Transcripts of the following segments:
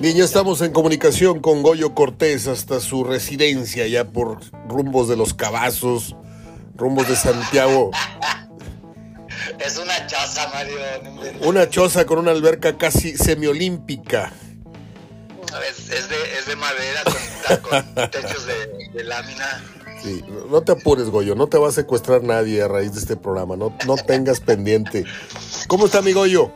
Bien, ya estamos en comunicación con Goyo Cortés hasta su residencia, ya por rumbos de los Cabazos, rumbos de Santiago. Es una choza, Mario. Una choza con una alberca casi semiolímpica. Es, es, de, es de, madera con, con techos de, de lámina. Sí, no te apures, Goyo, no te va a secuestrar nadie a raíz de este programa, no, no tengas pendiente. ¿Cómo está mi Goyo?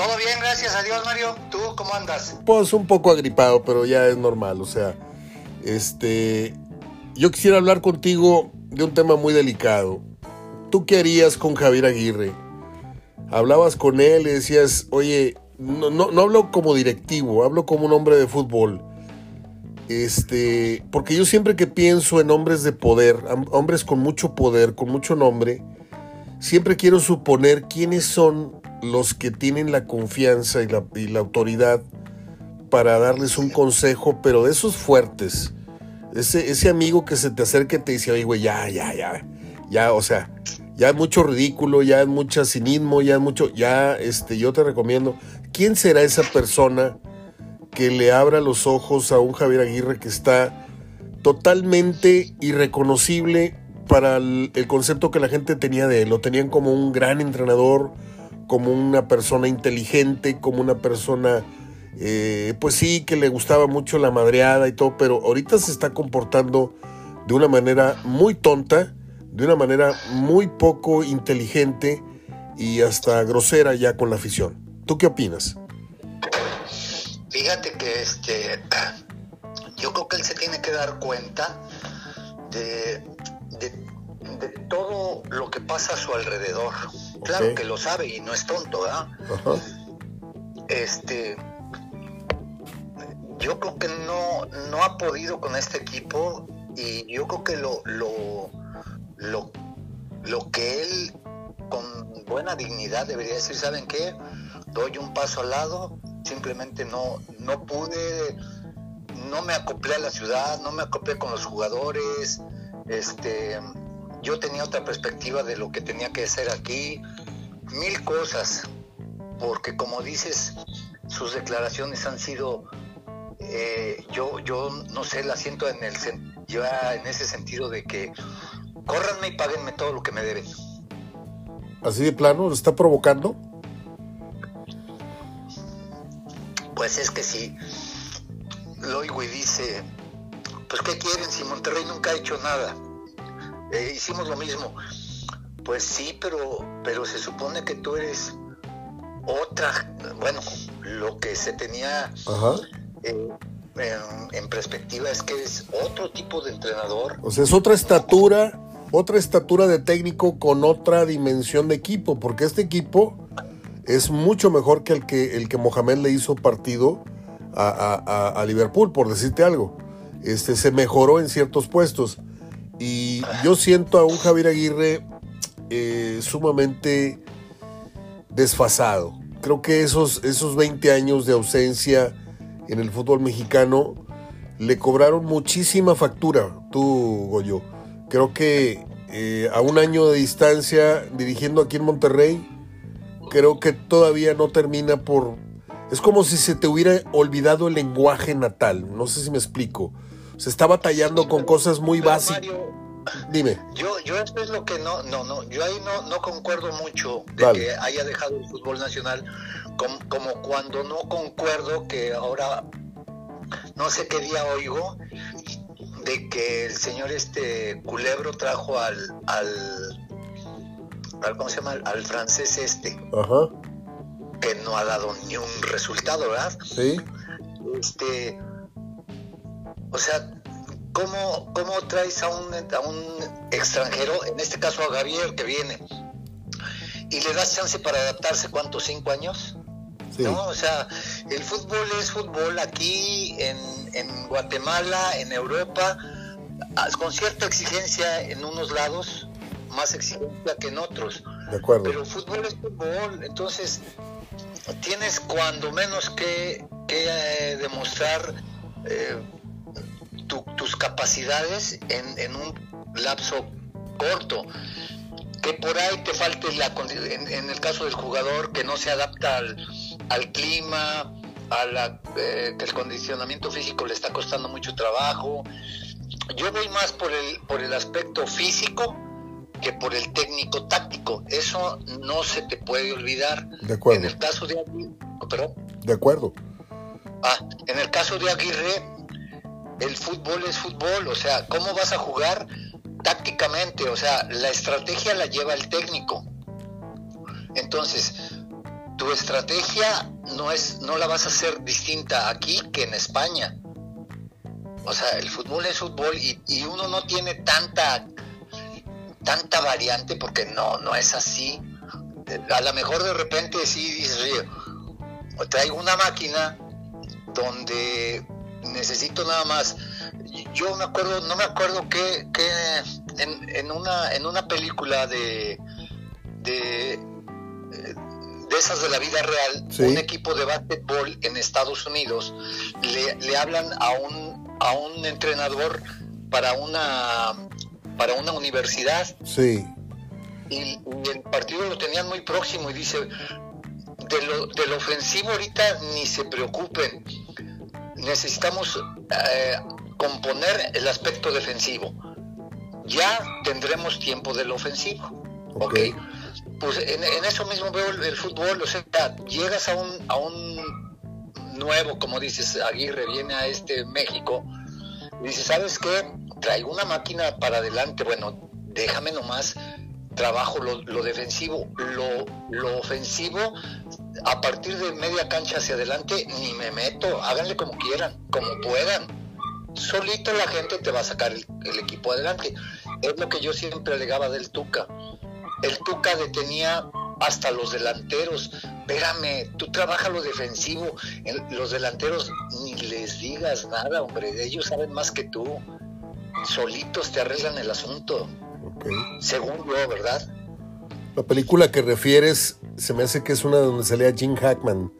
Todo bien, gracias a Dios, Mario. ¿Tú cómo andas? Pues un poco agripado, pero ya es normal, o sea, este, yo quisiera hablar contigo de un tema muy delicado. ¿Tú qué harías con Javier Aguirre? Hablabas con él y decías, oye, no, no, no hablo como directivo, hablo como un hombre de fútbol. Este, porque yo siempre que pienso en hombres de poder, hombres con mucho poder, con mucho nombre, siempre quiero suponer quiénes son los que tienen la confianza y la, y la autoridad para darles un consejo, pero de esos fuertes. Ese, amigo que se te acerca y te dice, oye, güey, ya, ya, ya, ya, o sea, ya es mucho ridículo, ya es mucho cinismo, ya es mucho, ya, este, yo te recomiendo. ¿Quién será esa persona que le abra los ojos a un Javier Aguirre que está totalmente irreconocible para el, el concepto que la gente tenía de él? Lo tenían como un gran entrenador, como una persona inteligente, como una persona, eh, pues sí, que le gustaba mucho la madreada y todo, pero ahorita se está comportando de una manera muy tonta, de una manera muy poco inteligente y hasta grosera ya con la afición. ¿Tú qué opinas? Fíjate que este, yo creo que él se tiene que dar cuenta de, de, de todo lo que pasa a su alrededor. Claro que lo sabe y no es tonto, ¿verdad? Ajá. Este, yo creo que no, no ha podido con este equipo y yo creo que lo, lo, lo, lo que él con buena dignidad debería decir, ¿saben qué? Doy un paso al lado, simplemente no, no pude, no me acoplé a la ciudad, no me acoplé con los jugadores, este, yo tenía otra perspectiva de lo que tenía que hacer aquí, mil cosas, porque como dices, sus declaraciones han sido, eh, yo, yo no sé, la siento en el ya en ese sentido de que córranme y páguenme todo lo que me deben. Así de plano, ¿lo está provocando? Pues es que si lo oigo y dice, pues ¿qué quieren si Monterrey nunca ha hecho nada? Eh, hicimos lo mismo. Pues sí, pero, pero se supone que tú eres otra, bueno, lo que se tenía Ajá. eh, en, en perspectiva es que es otro tipo de entrenador. O sea, es otra estatura, otra estatura de técnico con otra dimensión de equipo, porque este equipo es mucho mejor que el que, el que Mohamed le hizo partido a- a Liverpool, por decirte algo. Este, se mejoró en ciertos puestos. Y yo siento a un Javier Aguirre eh, sumamente desfasado. Creo que esos, esos 20 años de ausencia en el fútbol mexicano le cobraron muchísima factura, tú, Goyo. Creo que eh, a un año de distancia, dirigiendo aquí en Monterrey, creo que todavía no termina por... Es como si se te hubiera olvidado el lenguaje natal, no sé si me explico. Se está batallando con cosas muy básicas. Dime, Yo, yo esto es lo que no, no, no, yo ahí no, no concuerdo mucho de que haya dejado el fútbol nacional, como, como cuando no concuerdo que ahora, no sé qué día oigo, de que el señor este Culebro trajo al, al, al ¿cómo se llama? Al francés este, ajá, que no ha dado ni un resultado, ¿verdad? sí, este o sea ¿cómo, cómo traes a un, a un extranjero en este caso a Javier que viene y le das chance para adaptarse cuántos cinco años sí, no o sea el fútbol es fútbol aquí en, en Guatemala en Europa ah, con cierta exigencia en unos lados más exigencia que en otros. De acuerdo. pero fútbol es fútbol, entonces tienes cuando menos que, que, eh, demostrar eh, tu- tus capacidades en, en un lapso corto. Que por ahí te falte la en, en el caso del jugador que no se adapta al, al clima, a la, eh, que el condicionamiento físico le está costando mucho trabajo. Yo voy más por el, por el aspecto físico que por el técnico táctico. Eso no se te puede olvidar. De acuerdo. En el caso de Aguirre, ¿perdón? De acuerdo. Ah, en el caso de Aguirre, el fútbol es fútbol, o sea, ¿cómo vas a jugar tácticamente? O sea, la estrategia la lleva el técnico. Entonces, tu estrategia no es, no la vas a hacer distinta aquí que en España. O sea, el fútbol es fútbol y, uno no tiene tanta tanta variante porque no, no es así. A lo mejor de repente sí dices, traigo una máquina donde necesito nada más. Yo me acuerdo, no me acuerdo que, que en, en, una, en una película de, de, de esas de la vida real, Sí. un equipo de básquetbol en Estados Unidos le, le hablan a un, a un entrenador para una, para una universidad Sí, y, y el partido lo tenían muy próximo y dice, de lo, del ofensivo ahorita ni se preocupen, necesitamos eh, componer el aspecto defensivo. Ya tendremos tiempo del ofensivo. Ok. ¿ok? Pues en, en eso mismo veo el, el fútbol, o sea, llegas a un, a un nuevo, como dices, Aguirre viene a este México, y dice, ¿sabes qué? Traigo una máquina para adelante, bueno, déjame nomás trabajo lo, lo defensivo, lo, lo ofensivo, a partir de media cancha hacia adelante, ni me meto, háganle como quieran, como puedan. Solito la gente te va a sacar el, equipo adelante. Es lo que yo siempre alegaba del Tuca. El Tuca detenía hasta los delanteros. Espérame, tú trabajas lo defensivo. Los delanteros ni les digas nada, hombre. Ellos saben más que tú. Solitos te arreglan el asunto. Según yo, ¿verdad? La película que refieres se me hace que es una donde salía Jim Hackman,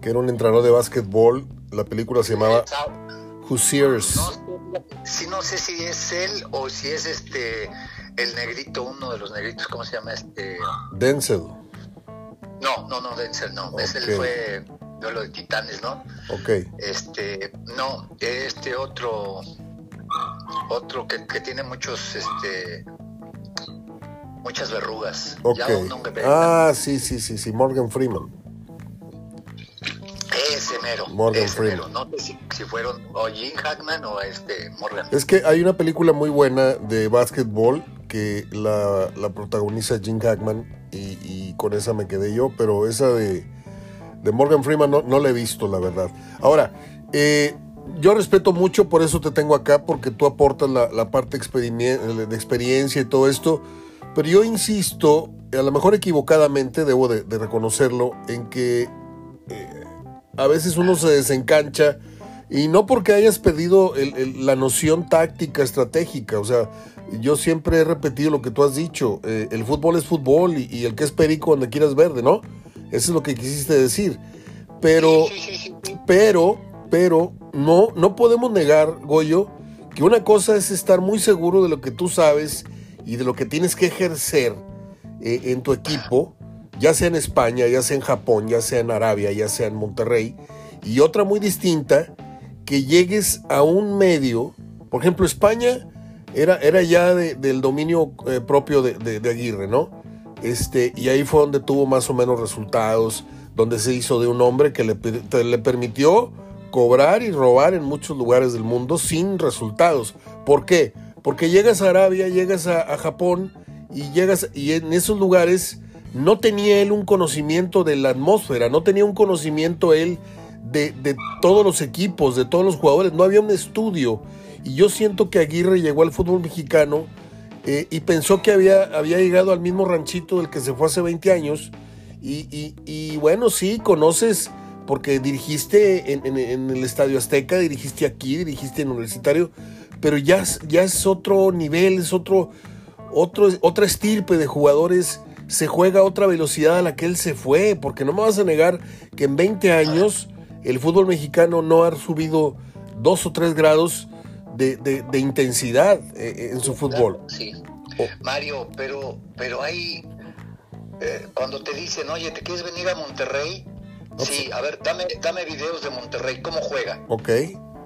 que era un entrenador de básquetbol. La película se llamaba Hoosiers. No no sé si es él o si es este el negrito, uno de los negritos, ¿cómo se llama este? Denzel. No, no, no, Denzel, no. Ok. fue duelo de titanes, ¿no? Ok. Este, no, este otro, otro que, que tiene muchos, este, muchas verrugas. Ok. Ah, sí, sí, sí, sí. Morgan Freeman. ese mero. Morgan ese Freeman. mero. No sé si, si fueron o Jim Hackman o este Morgan. Es que hay una película muy buena de básquetbol que la, la protagoniza Jim Hackman y, y con esa me quedé yo, pero esa de, de Morgan Freeman no, no la he visto, la verdad. Ahora, eh, yo respeto mucho, por eso te tengo acá, porque tú aportas la, la parte de experiencia y todo esto, pero yo insisto, a lo mejor equivocadamente, debo de, de reconocerlo, en que eh, a veces uno se desencancha y no porque hayas perdido el- el- la noción táctica, estratégica. O sea, yo siempre he repetido lo que tú has dicho. eh, el fútbol es fútbol y, y el que es perico donde quieras verde, ¿no? Eso es lo que quisiste decir. Pero, pero, pero, no, no podemos negar, Goyo, que una cosa es estar muy seguro de lo que tú sabes y de lo que tienes que ejercer eh, en tu equipo, ya sea en España, ya sea en Japón, ya sea en Arabia, ya sea en Monterrey, y otra muy distinta, que llegues a un medio, por ejemplo, España era, era ya de- del dominio eh, propio de, Aguirre, ¿no? Este, y ahí fue donde tuvo más o menos resultados, donde se hizo de un hombre que le, le permitió cobrar y robar en muchos lugares del mundo sin resultados. ¿Por qué? Porque llegas a Arabia, llegas a, Japón y llegas y en esos lugares no tenía él un conocimiento de la atmósfera, no tenía un conocimiento él de, de todos los equipos, de todos los jugadores, no había un estudio. Y yo siento que Aguirre llegó al fútbol mexicano eh, y pensó que había, había llegado al mismo ranchito del que se fue hace 20 años. Y, y- y bueno, sí, conoces, porque dirigiste en- en el Estadio Azteca, dirigiste aquí, dirigiste en Universitario, pero ya, es- ya es otro nivel, es otro, otro, otra estirpe de jugadores, se juega a otra velocidad a la que él se fue, porque no me vas a negar que en 20 años el fútbol mexicano no ha subido dos o tres grados de, de- de intensidad eh, en su fútbol. Sí. Mario, pero, pero hay, eh, cuando te dicen, oye, ¿te quieres venir a Monterrey? Sí, a ver, dame, dame videos de Monterrey, cómo juega. Ok.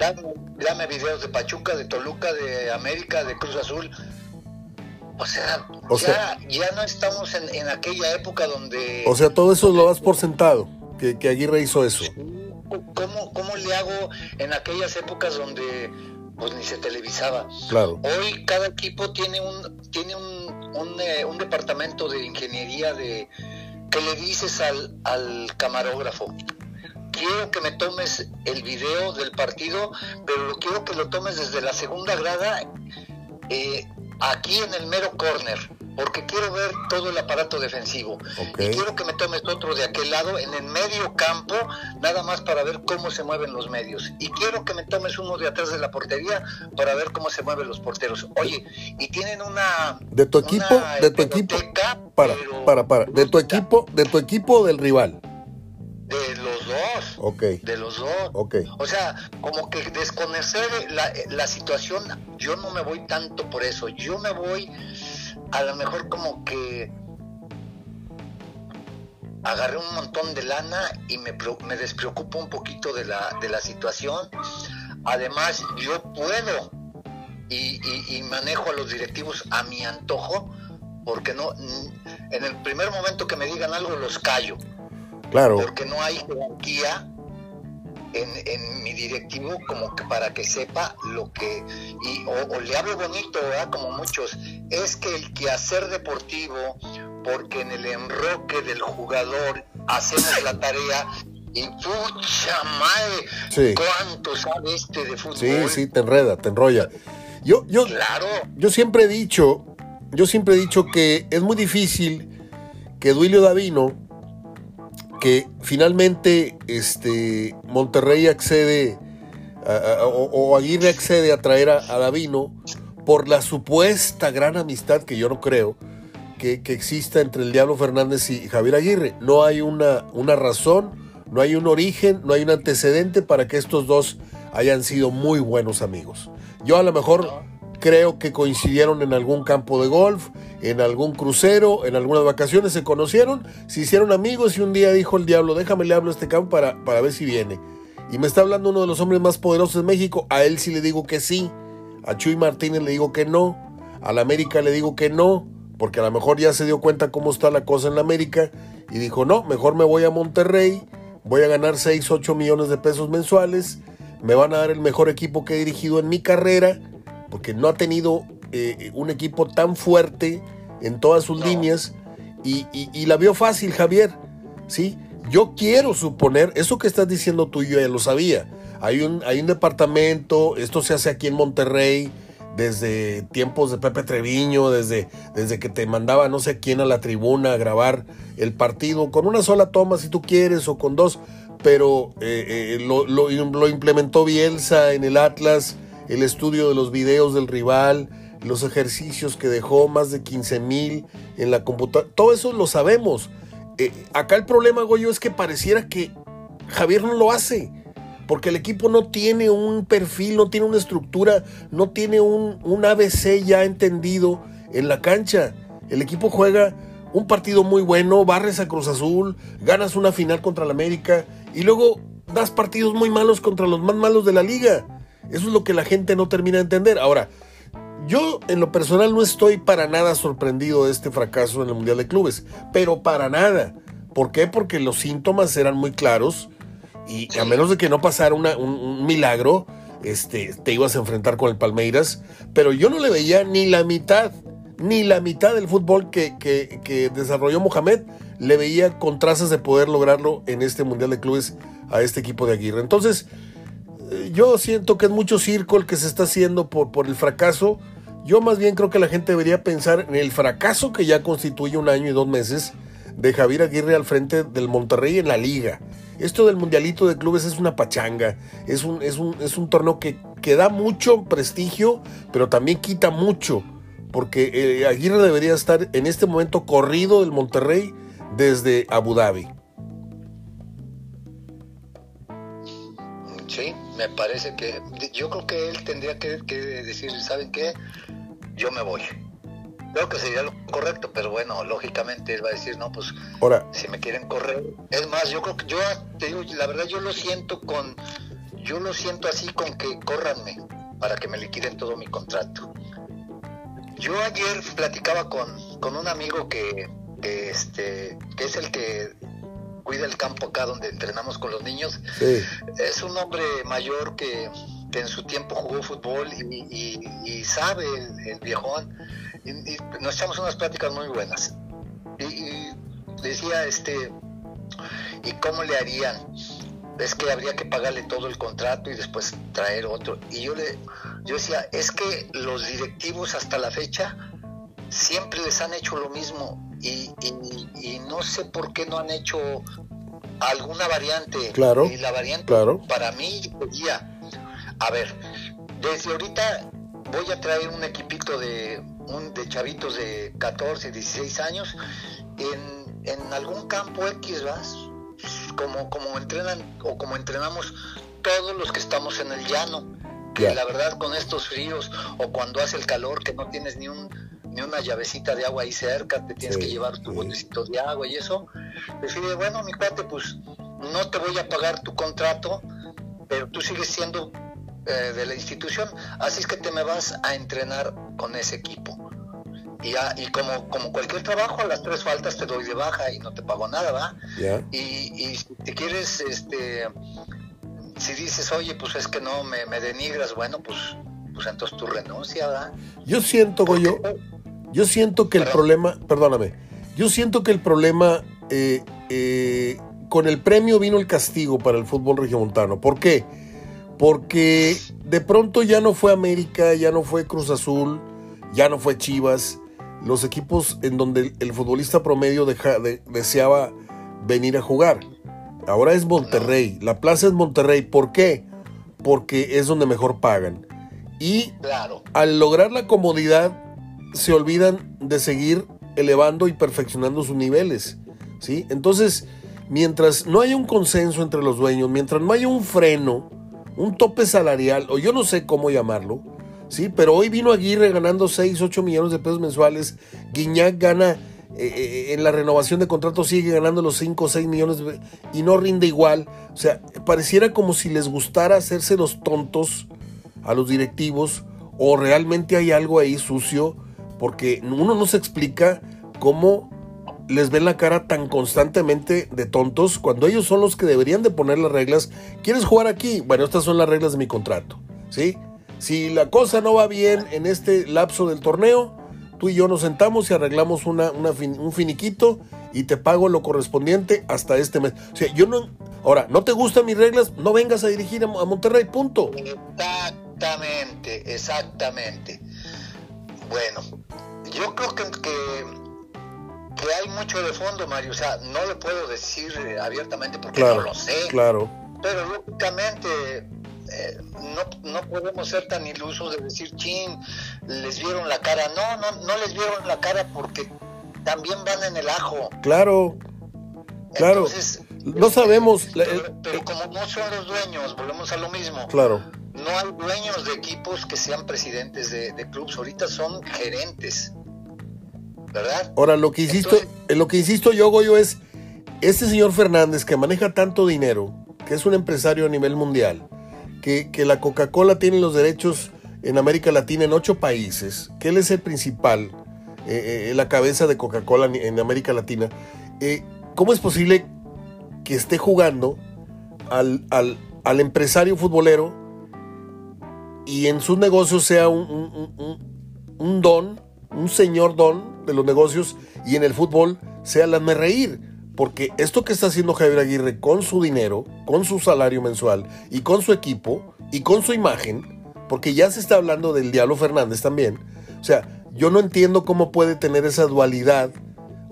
Dame, dame videos de Pachuca, de Toluca, de América, de Cruz Azul. O sea, O ya, sea- ya no estamos en, en aquella época donde... O sea, todo eso lo das por sentado, que, que Aguirre hizo eso. ¿Cómo, ¿Cómo le hago en aquellas épocas donde pues ni se televisaba? Claro. Hoy cada equipo tiene un tiene un, un, eh, un departamento de ingeniería de que le dices al, al camarógrafo quiero que me tomes el video del partido pero lo quiero que lo tomes desde la segunda grada eh, aquí en el mero corner porque quiero ver todo el aparato defensivo. Y quiero que me tomes otro de aquel lado en el medio campo nada más para ver cómo se mueven los medios. Y quiero que me tomes uno de atrás de la portería para ver cómo se mueven los porteros. Oye y tienen una De tu equipo, una de tu equipo. Para, para, para. De tu equipo, de tu equipo o del rival. de los dos Ok. de los dos Ok. o sea, como que desconocer la, la situación, yo no me voy tanto por eso, yo me voy a lo mejor como que agarré un montón de lana y me, me despreocupo un poquito de la, de la situación. Además, yo puedo y, y- y manejo a los directivos a mi antojo, porque no, en el primer momento que me digan algo los callo Claro. porque no hay jerarquía en, en mi directivo como que para que sepa lo que y o, o le hablo bonito ¿verdad? como muchos es que el quehacer deportivo porque en el enroque del jugador hacemos la tarea y pucha madre Sí. cuánto sabe este de fútbol Sí, sí, te enreda, te enrolla. Yo, yo, claro yo siempre he dicho, yo siempre he dicho que es muy difícil que Duilio Davino, que finalmente este, Monterrey accede, o Aguirre accede a traer a, a Davino por la supuesta gran amistad que yo no creo que, que exista entre el Diablo Fernández y Javier Aguirre. No hay una, una razón, no hay un origen, no hay un antecedente para que estos dos hayan sido muy buenos amigos. Yo a lo mejor creo que coincidieron en algún campo de golf, en algún crucero, en algunas vacaciones, se conocieron, se hicieron amigos y un día dijo el diablo, déjame le hablo a este campo para, para ver si viene. Y me está hablando uno de los hombres más poderosos de México, a él sí le digo que sí, a Chuy Martínez le digo que no, a la América le digo que no, porque a lo mejor ya se dio cuenta cómo está la cosa en la América y dijo, no, mejor me voy a Monterrey, voy a ganar 6, 8 millones de pesos mensuales, me van a dar el mejor equipo que he dirigido en mi carrera, porque no ha tenido eh, un equipo tan fuerte en todas sus No. líneas y, y- y la vio fácil, Javier. ¿sí? Yo quiero suponer, eso que estás diciendo tú, yo ya lo sabía. Hay un, hay un departamento, esto se hace aquí en Monterrey, desde tiempos de Pepe Treviño, desde, desde que te mandaba no sé quién a la tribuna a grabar el partido, con una sola toma si tú quieres o con dos, pero eh, eh, lo, lo- lo implementó Bielsa en el Atlas, el estudio de los videos del rival, los ejercicios que dejó, más de 15 mil en la computadora, todo eso lo sabemos. Eh, acá el problema, Goyo, es que pareciera que Javier no lo hace. Porque el equipo no tiene un perfil, no tiene una estructura, no tiene un, un ABC ya entendido en la cancha. El equipo juega un partido muy bueno, barres a Cruz Azul, ganas una final contra el América y luego das partidos muy malos contra los más malos de la liga. Eso es lo que la gente no termina de entender. Ahora, yo en lo personal no estoy para nada sorprendido de este fracaso en el Mundial de Clubes, pero para nada. ¿Por qué? Porque los síntomas eran muy claros y a menos de que no pasara un, milagro, este, te ibas a enfrentar con el Palmeiras, pero yo no le veía ni la mitad, ni la mitad del fútbol que, que- que desarrolló Mohamed, le veía con trazas de poder lograrlo en este Mundial de Clubes a este equipo de Aguirre. Entonces, yo siento que es mucho circo el que se está haciendo por, por el fracaso. Yo más bien creo que la gente debería pensar en el fracaso que ya constituye un año y dos meses de Javier Aguirre al frente del Monterrey en la liga. Esto del mundialito de clubes es una pachanga, es un, es un, es un torneo que, que da mucho prestigio, pero también quita mucho, porque eh, Aguirre debería estar en este momento corrido del Monterrey desde Abu Dhabi. Sí, me parece que yo creo que él tendría que, que decir, ¿saben qué? Yo me voy. Creo que sería lo correcto, pero bueno, lógicamente él va a decir, no, pues Ahora, si me quieren correr. Es más, yo creo que yo te digo, la verdad yo lo siento con, yo lo siento así con que córranme para que me liquiden todo mi contrato. Yo ayer platicaba con, con un amigo que, que, este, que es el que cuida el campo acá donde entrenamos con los niños. sí, Es un hombre mayor que, que en su tiempo jugó fútbol y, y- y sabe el, el viejón. Y, y nos echamos unas pláticas muy buenas. Y, y decía, este, ¿y cómo le harían? Es que habría que pagarle todo el contrato y después traer otro. Y yo le, yo decía, es que los directivos hasta la fecha siempre les han hecho lo mismo y, y- y no sé por qué no han hecho alguna variante. Claro, Y la variante claro. para mí sería, a ver, desde ahorita voy a traer un equipito de, un, de chavitos de 14, 16 años en, en algún campo X, ¿vas? Como, como entrenan o como entrenamos todos los que estamos en el llano. Que la verdad con estos fríos o cuando hace el calor que no tienes ni un ni una llavecita de agua ahí cerca, te tienes Sí, que llevar tu sí. botecito de agua y eso. Decide, bueno, mi cuate, pues no te voy a pagar tu contrato, pero tú sigues siendo eh, de la institución, así es que te me vas a entrenar con ese equipo. Y, ya- y como, como cualquier trabajo, a las tres faltas te doy de baja y no te pago nada, ¿va? Y, y si te quieres, este, si dices, oye, pues es que no me, me denigras, bueno, pues, pues entonces tú renuncia, ¿verdad? Yo siento, Goyo, yo siento que el problema, perdóname, yo siento que el problema, eh, eh, con el premio vino el castigo para el fútbol regiomontano. ¿Por qué? Porque de pronto ya no fue América, ya no fue Cruz Azul, ya no fue Chivas, los equipos en donde el, el futbolista promedio deja- de- deseaba venir a jugar. Ahora es Monterrey, la plaza es Monterrey. ¿Por qué? Porque es donde mejor pagan. Y Claro, al lograr la comodidad, se olvidan de seguir elevando y perfeccionando sus niveles. ¿sí? Entonces, mientras no haya un consenso entre los dueños, mientras no haya un freno, un tope salarial, o yo no sé cómo llamarlo, ¿sí? pero hoy vino Aguirre ganando 6, 8 millones de pesos mensuales, Guiñac gana eh, eh, en la renovación de contrato sigue ganando los 5 o 6 millones de- y no rinde igual. O sea, pareciera como si les gustara hacerse los tontos a los directivos o realmente hay algo ahí sucio porque uno no se explica cómo les ven la cara tan constantemente de tontos cuando ellos son los que deberían de poner las reglas. ¿Quieres jugar aquí? Bueno, estas son las reglas de mi contrato, ¿sí? Si la cosa no va bien en este lapso del torneo, tú y yo nos sentamos y arreglamos un finiquito y te pago lo correspondiente hasta este mes. O sea, yo no... Ahora, ¿no te gustan mis reglas? No vengas a dirigir a, a Monterrey, punto. exactamente, exactamente. Bueno, yo creo que, que, que hay mucho de fondo, Mario. O sea, no lo puedo decir eh, abiertamente porque Claro, no lo sé. claro. Pero lógicamente eh, no, no podemos ser tan ilusos de decir, chin, les vieron la cara. No, no, no les vieron la cara porque también van en el ajo. Claro, claro. Entonces, No sabemos. la- pero, como no son los dueños, volvemos a lo mismo. claro, No hay dueños de equipos que sean presidentes de, de clubes. Ahorita son gerentes. ¿Verdad? ahora lo que insisto, Entonces- en lo que insisto yo, Goyo, es este señor Fernández que maneja tanto dinero, que es un empresario a nivel mundial, que, que la Coca-Cola tiene los derechos en América Latina en ocho países, que él es el principal, eh, eh, la cabeza de Coca-Cola en, en América Latina. eh, ¿Cómo es posible que esté jugando al, al- al empresario futbolero y en sus negocios sea un, un- don, un señor don de los negocios y en el fútbol sea el hazme reír. Porque esto que está haciendo Javier Aguirre con su dinero, con su salario mensual y con su equipo y con su imagen, porque ya se está hablando del Diablo Fernández también. O sea, yo no entiendo cómo puede tener esa dualidad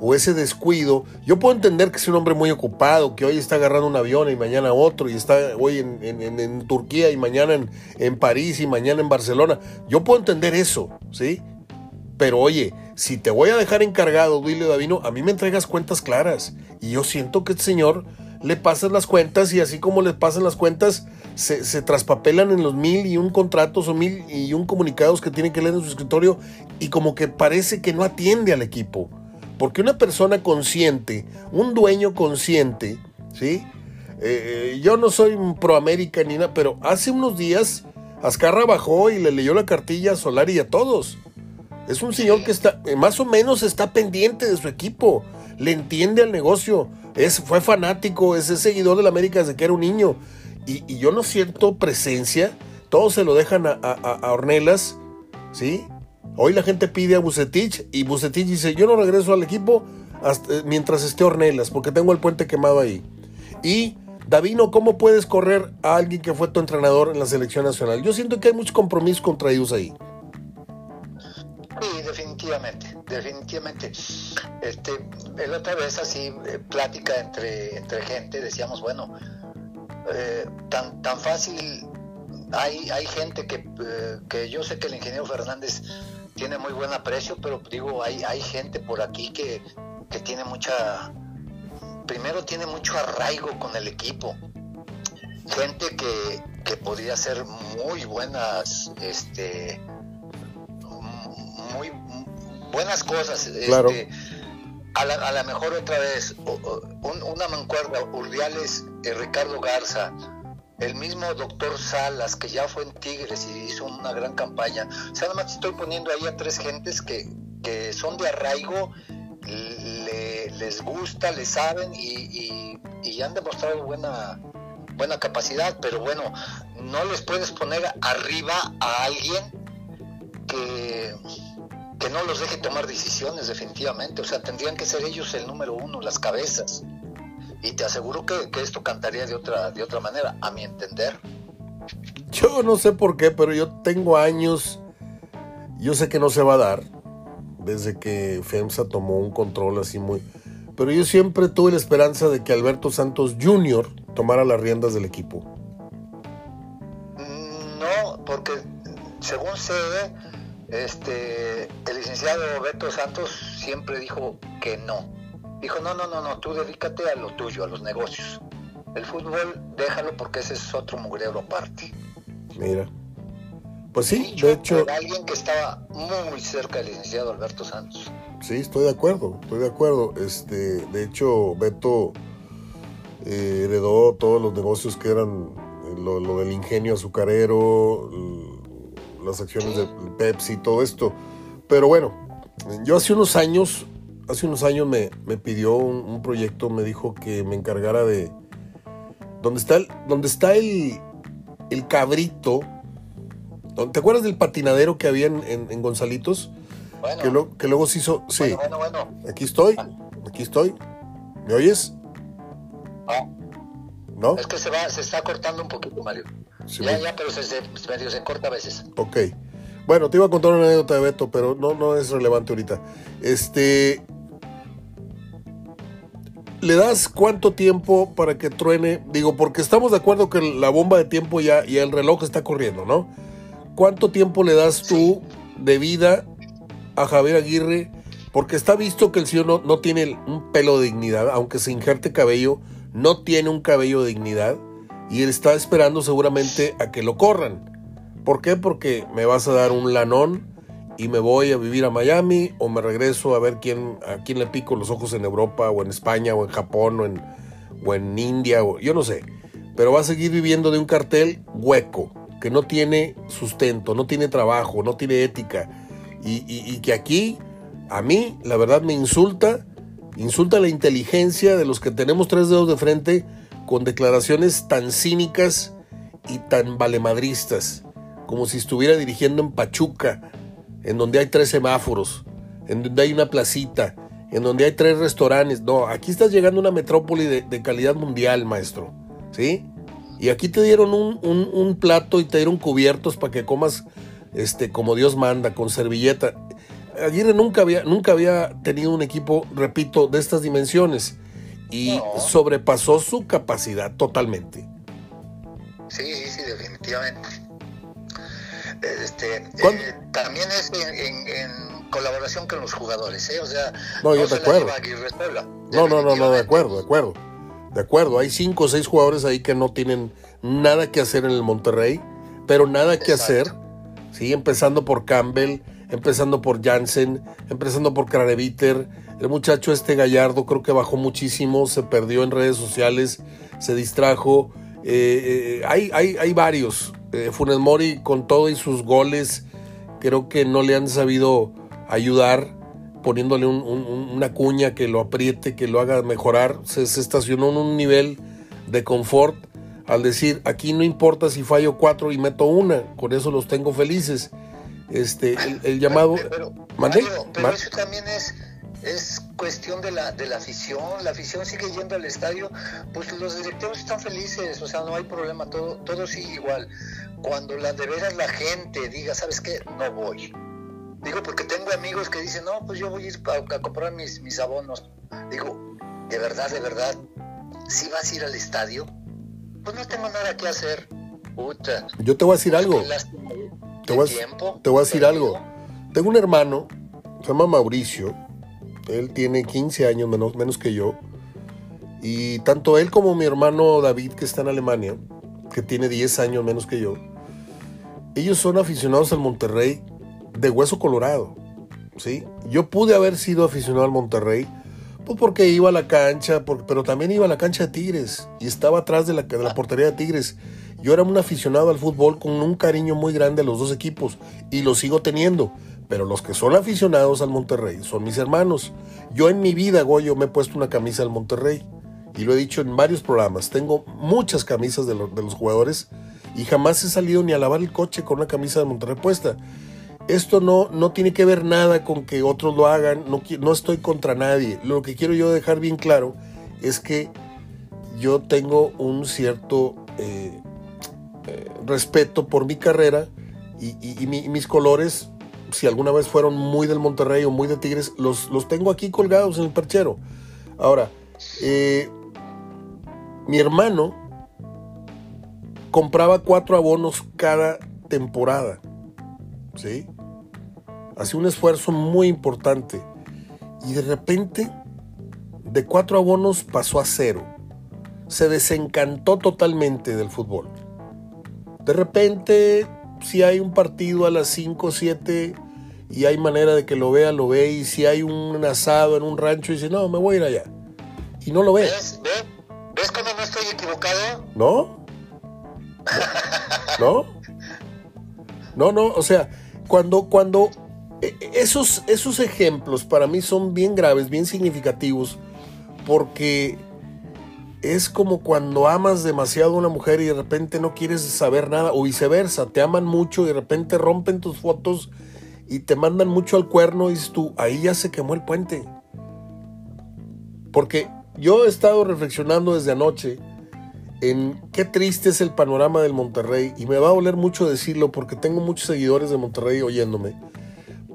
o ese descuido. Yo puedo entender que es un hombre muy ocupado, que hoy está agarrando un avión y mañana otro, y está hoy en, Turquía y mañana en, en París y mañana en Barcelona. Yo puedo entender eso, ¿sí? Pero oye, si te voy a dejar encargado, Duilio Davino, a mí me entregas cuentas claras. Y yo siento que este señor le pasan las cuentas y así como le pasan las cuentas, se, se, traspapelan en los mil y un contratos o mil y un comunicados que tienen que leer en su escritorio y como que parece que no atiende al equipo. Porque una persona consciente, un dueño consciente, ¿sí? Eh, yo no soy pro América ni nada, pero hace unos días Azcarra bajó y le leyó la cartilla a Solari y a todos. Es un señor que está, eh, más o menos está pendiente de su equipo, le entiende al negocio, es, fue fanático, es, seguidor de la América desde que era un niño. Y, yo no siento presencia, todos se lo dejan a, a, Ornelas, ¿sí? Hoy la gente pide a Bucetich y Bucetich dice, yo no regreso al equipo hasta, eh, mientras esté Ornelas, porque tengo el puente quemado ahí. Y Davino, ¿cómo puedes correr a alguien que fue tu entrenador en la selección nacional? Yo siento que hay muchos compromisos contraídos ahí. Sí, definitivamente, definitivamente. Este, el otra vez así, eh, plática entre, entre gente, decíamos, bueno, eh, tan, tan fácil, hay, hay gente que, que yo sé que el ingeniero Fernández tiene muy buen aprecio, pero digo, hay, hay gente por aquí que, que tiene mucha primero tiene mucho arraigo con el equipo. Gente que, que podría ser muy buenas, este, muy buenas cosas. Este, a la, a mejor otra vez, una mancuerda, Urdiales, eh, Ricardo Garza, el mismo doctor Salas, que ya fue en Tigres y hizo una gran campaña. O sea, nada estoy poniendo ahí a tres gentes que, que son de arraigo les gusta, le saben y, han demostrado buena, buena capacidad, pero bueno, no les puedes poner arriba a alguien que, que no los deje tomar decisiones definitivamente, o sea, tendrían que ser ellos el número uno, las cabezas. Y te aseguro que, que esto cantaría de otra, de otra manera, a mi entender. Yo no sé por qué, pero yo tengo años, yo sé que no se va a dar, desde que FEMSA tomó un control así muy... Pero yo siempre tuve la esperanza de que Alberto Santos Jr. tomara las riendas del equipo. No, porque según sé, este, el licenciado Alberto Santos siempre dijo que no. Dijo, no, no, no, no, tú dedícate a lo tuyo, a los negocios. El fútbol déjalo porque ese es otro mugrero aparte. Mira. Pues sí, de hecho... alguien que estaba muy cerca del licenciado Alberto Santos. Sí, estoy de acuerdo, estoy de acuerdo. Este, de hecho, Beto eh, heredó todos los negocios que eran eh, lo, del ingenio azucarero, las acciones de Pepsi, todo esto. Pero bueno, yo hace unos años, hace unos años me, pidió un, proyecto, me dijo que me encargara de... ¿Dónde está el, donde está el, el cabrito? ¿Te acuerdas del patinadero que había en, Gonzalitos? Bueno. Que, luego se hizo. Sí. Bueno, bueno, Aquí estoy. Ah. Aquí estoy. ¿Me oyes? Ah. ¿No? Es que se, va, se está cortando un poquito, Mario. ya, ya, pero se, se, medio se corta a veces. Ok. Bueno, te iba a contar una anécdota de Beto, pero no, no es relevante ahorita. Este. ¿Le das cuánto tiempo para que truene? Digo, porque estamos de acuerdo que la bomba de tiempo ya y el reloj está corriendo, ¿no? ¿Cuánto tiempo le das tú de vida a Javier Aguirre? Porque está visto que el señor no, tiene un pelo de dignidad, aunque se injerte cabello, no tiene un cabello de dignidad y él está esperando seguramente a que lo corran. ¿Por qué? Porque me vas a dar un lanón y me voy a vivir a Miami o me regreso a ver quién, a quién le pico los ojos en Europa o en España o en Japón o en, o en India o yo no sé. Pero va a seguir viviendo de un cartel hueco que no tiene sustento, no tiene trabajo, no tiene ética, y, que aquí a mí la verdad me insulta, insulta la inteligencia de los que tenemos tres dedos de frente con declaraciones tan cínicas y tan valemadristas, como si estuviera dirigiendo en Pachuca, en donde hay tres semáforos, en donde hay una placita, en donde hay tres restaurantes. No, aquí estás llegando a una metrópoli de, de calidad mundial, maestro. ¿Sí? Y aquí te dieron un, plato y te dieron cubiertos para que comas este, como Dios manda, con servilleta. Aguirre nunca había, nunca había tenido un equipo, repito, de estas dimensiones. Y sobrepasó su capacidad totalmente. Sí, sí, definitivamente. Este, eh, también es en, colaboración con los jugadores, ¿eh? O sea, no, yo no de acuerdo. No, no, no, no, de acuerdo, de acuerdo. De acuerdo, hay cinco o seis jugadores ahí que no tienen nada que hacer en el Monterrey, pero nada que hacer, ¿sí? Empezando por Campbell, empezando por Jansen, empezando por Craneviter. El muchacho este Gallardo creo que bajó muchísimo, se perdió en redes sociales, se distrajo. Eh, eh, hay, hay, hay, varios. Eh, Funes Mori con todo y sus goles, creo que no le han sabido ayudar poniéndole una cuña que lo apriete, que lo haga mejorar. Se, se, estacionó en un nivel de confort al decir, aquí no importa si fallo cuatro y meto una, con eso los tengo felices este el, llamado pero, eso también es es cuestión de la, de la afición, la afición sigue yendo al estadio, pues los directivos están felices, o sea, no hay problema, todo, todo sigue igual. Cuando la de veras la gente diga, ¿sabes qué? No voy. Digo, porque tengo amigos que dicen, no, pues yo voy a ir a, comprar mis, mis abonos. Digo, de verdad, de verdad, si vas a ir al estadio, pues no tengo nada que hacer. Puta. Yo te voy a decir algo te voy, a, te voy a decir algo. Tengo un hermano, se llama Mauricio. Él tiene 15 años menos, menos que yo. Y tanto él como mi hermano David, que está en Alemania, que tiene 10 años menos que yo, ellos son aficionados al Monterrey de hueso colorado. ¿sí? Yo pude haber sido aficionado al Monterrey pues porque iba a la cancha, pero también iba a la cancha de Tigres y estaba atrás de la, de la portería de Tigres. Yo era un aficionado al fútbol con un cariño muy grande a los dos equipos y lo sigo teniendo. Pero los que son aficionados al Monterrey son mis hermanos. Yo en mi vida, Goyo, me he puesto una camisa del Monterrey. Y lo he dicho en varios programas. Tengo muchas camisas de, de los jugadores y jamás he salido ni a lavar el coche con una camisa del Monterrey puesta. Esto no, no tiene que ver nada con que otros lo hagan. No, no estoy contra nadie. Lo que quiero yo dejar bien claro es que yo tengo un cierto eh, respeto por mi carrera y, mis colores, si alguna vez fueron muy del Monterrey o muy de Tigres, los, los tengo aquí colgados en el perchero. Ahora, eh, mi hermano compraba cuatro abonos cada temporada. ¿Sí? Hacía un esfuerzo muy importante. Y de repente, de cuatro abonos pasó a cero. Se desencantó totalmente del fútbol. De repente, si hay un partido a las 5 o 7 y hay manera de que lo vea, lo ve. Y si hay un asado en un rancho, dice, no, me voy a ir allá. Y no lo ve. ¿Ves? ¿Ves, cómo no estoy equivocado? ¿No? ¿No? No, no, o sea, cuando, cuando e, e, esos, esos ejemplos para mí son bien graves, bien significativos, porque es como cuando amas demasiado a una mujer y de repente no quieres saber nada, o viceversa, te aman mucho y de repente rompen tus fotos y te mandan mucho al cuerno y dices tú, ahí ya se quemó el puente. Porque yo he estado reflexionando desde anoche en qué triste es el panorama del Monterrey y me va a doler mucho decirlo porque tengo muchos seguidores de Monterrey oyéndome.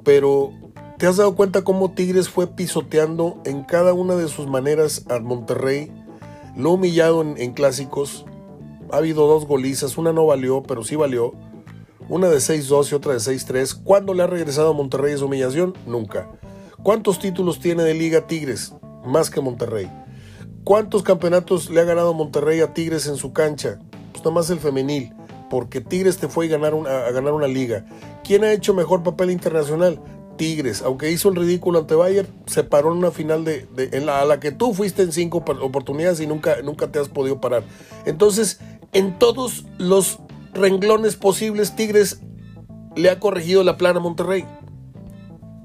Pero ¿te has dado cuenta cómo Tigres fue pisoteando en cada una de sus maneras al Monterrey? Lo humillado en, clásicos. Ha habido dos golizas, una no valió, pero sí valió. Una de 6-2 y otra de 6-3. ¿Cuándo le ha regresado a Monterrey esa humillación? Nunca. ¿Cuántos títulos tiene de Liga Tigres? Más que Monterrey. ¿Cuántos campeonatos le ha ganado Monterrey a Tigres en su cancha? Pues nada más el femenil, porque Tigres te fue a ganar, una, a ganar una liga. ¿Quién ha hecho mejor papel internacional? Tigres, aunque hizo el ridículo ante Bayern, se paró en una final de, en la, a la que tú fuiste en cinco oportunidades y nunca, nunca te has podido parar. Entonces, en todos los renglones posibles, Tigres le ha corregido la plana a Monterrey.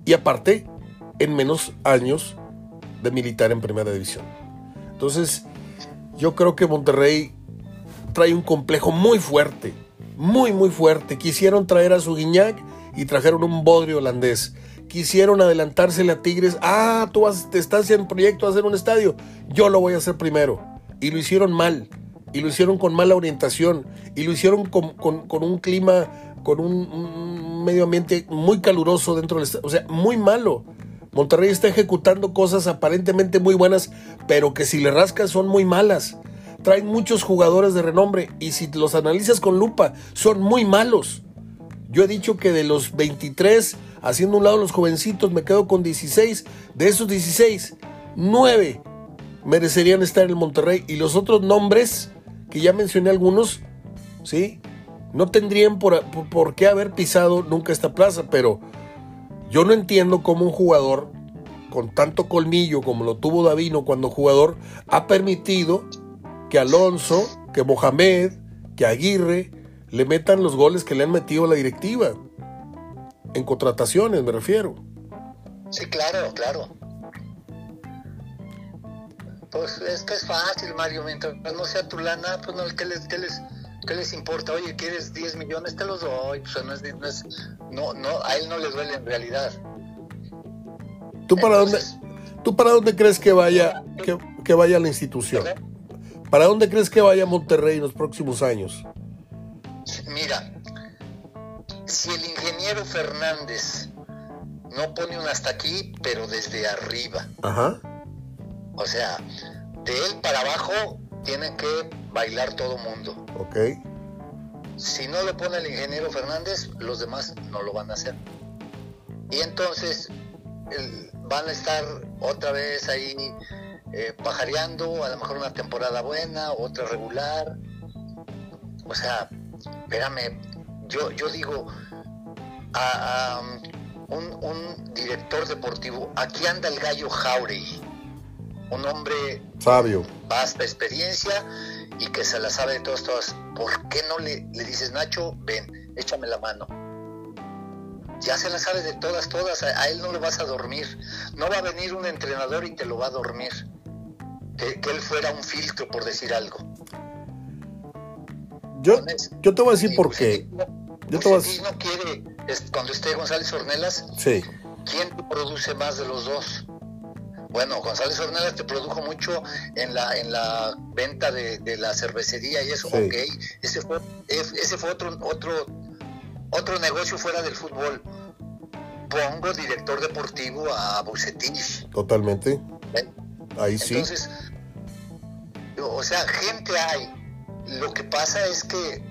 Y aparte, en menos años de militar en primera división. Entonces, yo creo que Monterrey trae un complejo muy fuerte, muy, muy fuerte. Quisieron traer a su Guiñac y trajeron un bodrio holandés. Quisieron adelantársele a Tigres. Ah, tú vas, te estás en proyecto de hacer un estadio. Yo lo voy a hacer primero. Y lo hicieron mal. Y lo hicieron con mala orientación. Y lo hicieron con, un clima, con un, medio ambiente muy caluroso dentro del estadio. O sea, muy malo. Monterrey está ejecutando cosas aparentemente muy buenas, pero que si le rascas son muy malas. Traen muchos jugadores de renombre y si los analizas con lupa, son muy malos. Yo he dicho que de los 23, haciendo un lado los jovencitos, me quedo con 16. De esos 16, 9 merecerían estar en el Monterrey. Y los otros nombres, que ya mencioné algunos, ¿sí? No tendrían por, por, qué haber pisado nunca esta plaza, pero yo no entiendo cómo un jugador con tanto colmillo como lo tuvo Davino cuando jugador ha permitido que Alonso, que Mohamed, que Aguirre le metan los goles que le han metido a la directiva. En contrataciones me refiero. Sí, claro, claro. Pues es que es fácil, Mario. Mientras no sea tu lana, pues no, ¿qué les, qué les, qué les importa? Oye, ¿quieres 10 millones? Te los doy. Pues no, es, no, no, a él no le duele en realidad. ¿Tú para, dónde, ¿tú para dónde crees que vaya, que, que vaya la institución? ¿Para dónde crees que vaya Monterrey en los próximos años? Mira, si el ingeniero Fernández no pone un hasta aquí, pero desde arriba. Ajá. O sea, de él para abajo tienen que bailar todo mundo. Ok. Si no lo pone el ingeniero Fernández, los demás no lo van a hacer. Y entonces van a estar otra vez ahí eh, pajareando, a lo mejor una temporada buena, otra regular. O sea, espérame, yo, yo digo, a, un, un, director deportivo, aquí anda el gallo Jauregui un hombre sabio, vasta experiencia y que se la sabe de todas, todas. ¿Por qué no le, le dices, Nacho, ven, échame la mano? Ya se la sabe de todas, todas. A, él no le vas a dormir. No va a venir un entrenador y te lo va a dormir. Que, él fuera un filtro, por decir algo. Yo, yo te voy a decir por qué. Yo te voy a decir. no quiere, cuando esté González Ornelas, sí. ¿quién te produce más de los dos? Bueno, González Ornelas te produjo mucho en la en la venta de, la cervecería y eso, ok. Ese fue, ese fue otro, otro, otro negocio fuera del fútbol. Pongo director deportivo a Bucetich. Totalmente. Ahí sí. Entonces, o sea, gente hay. Lo que pasa es que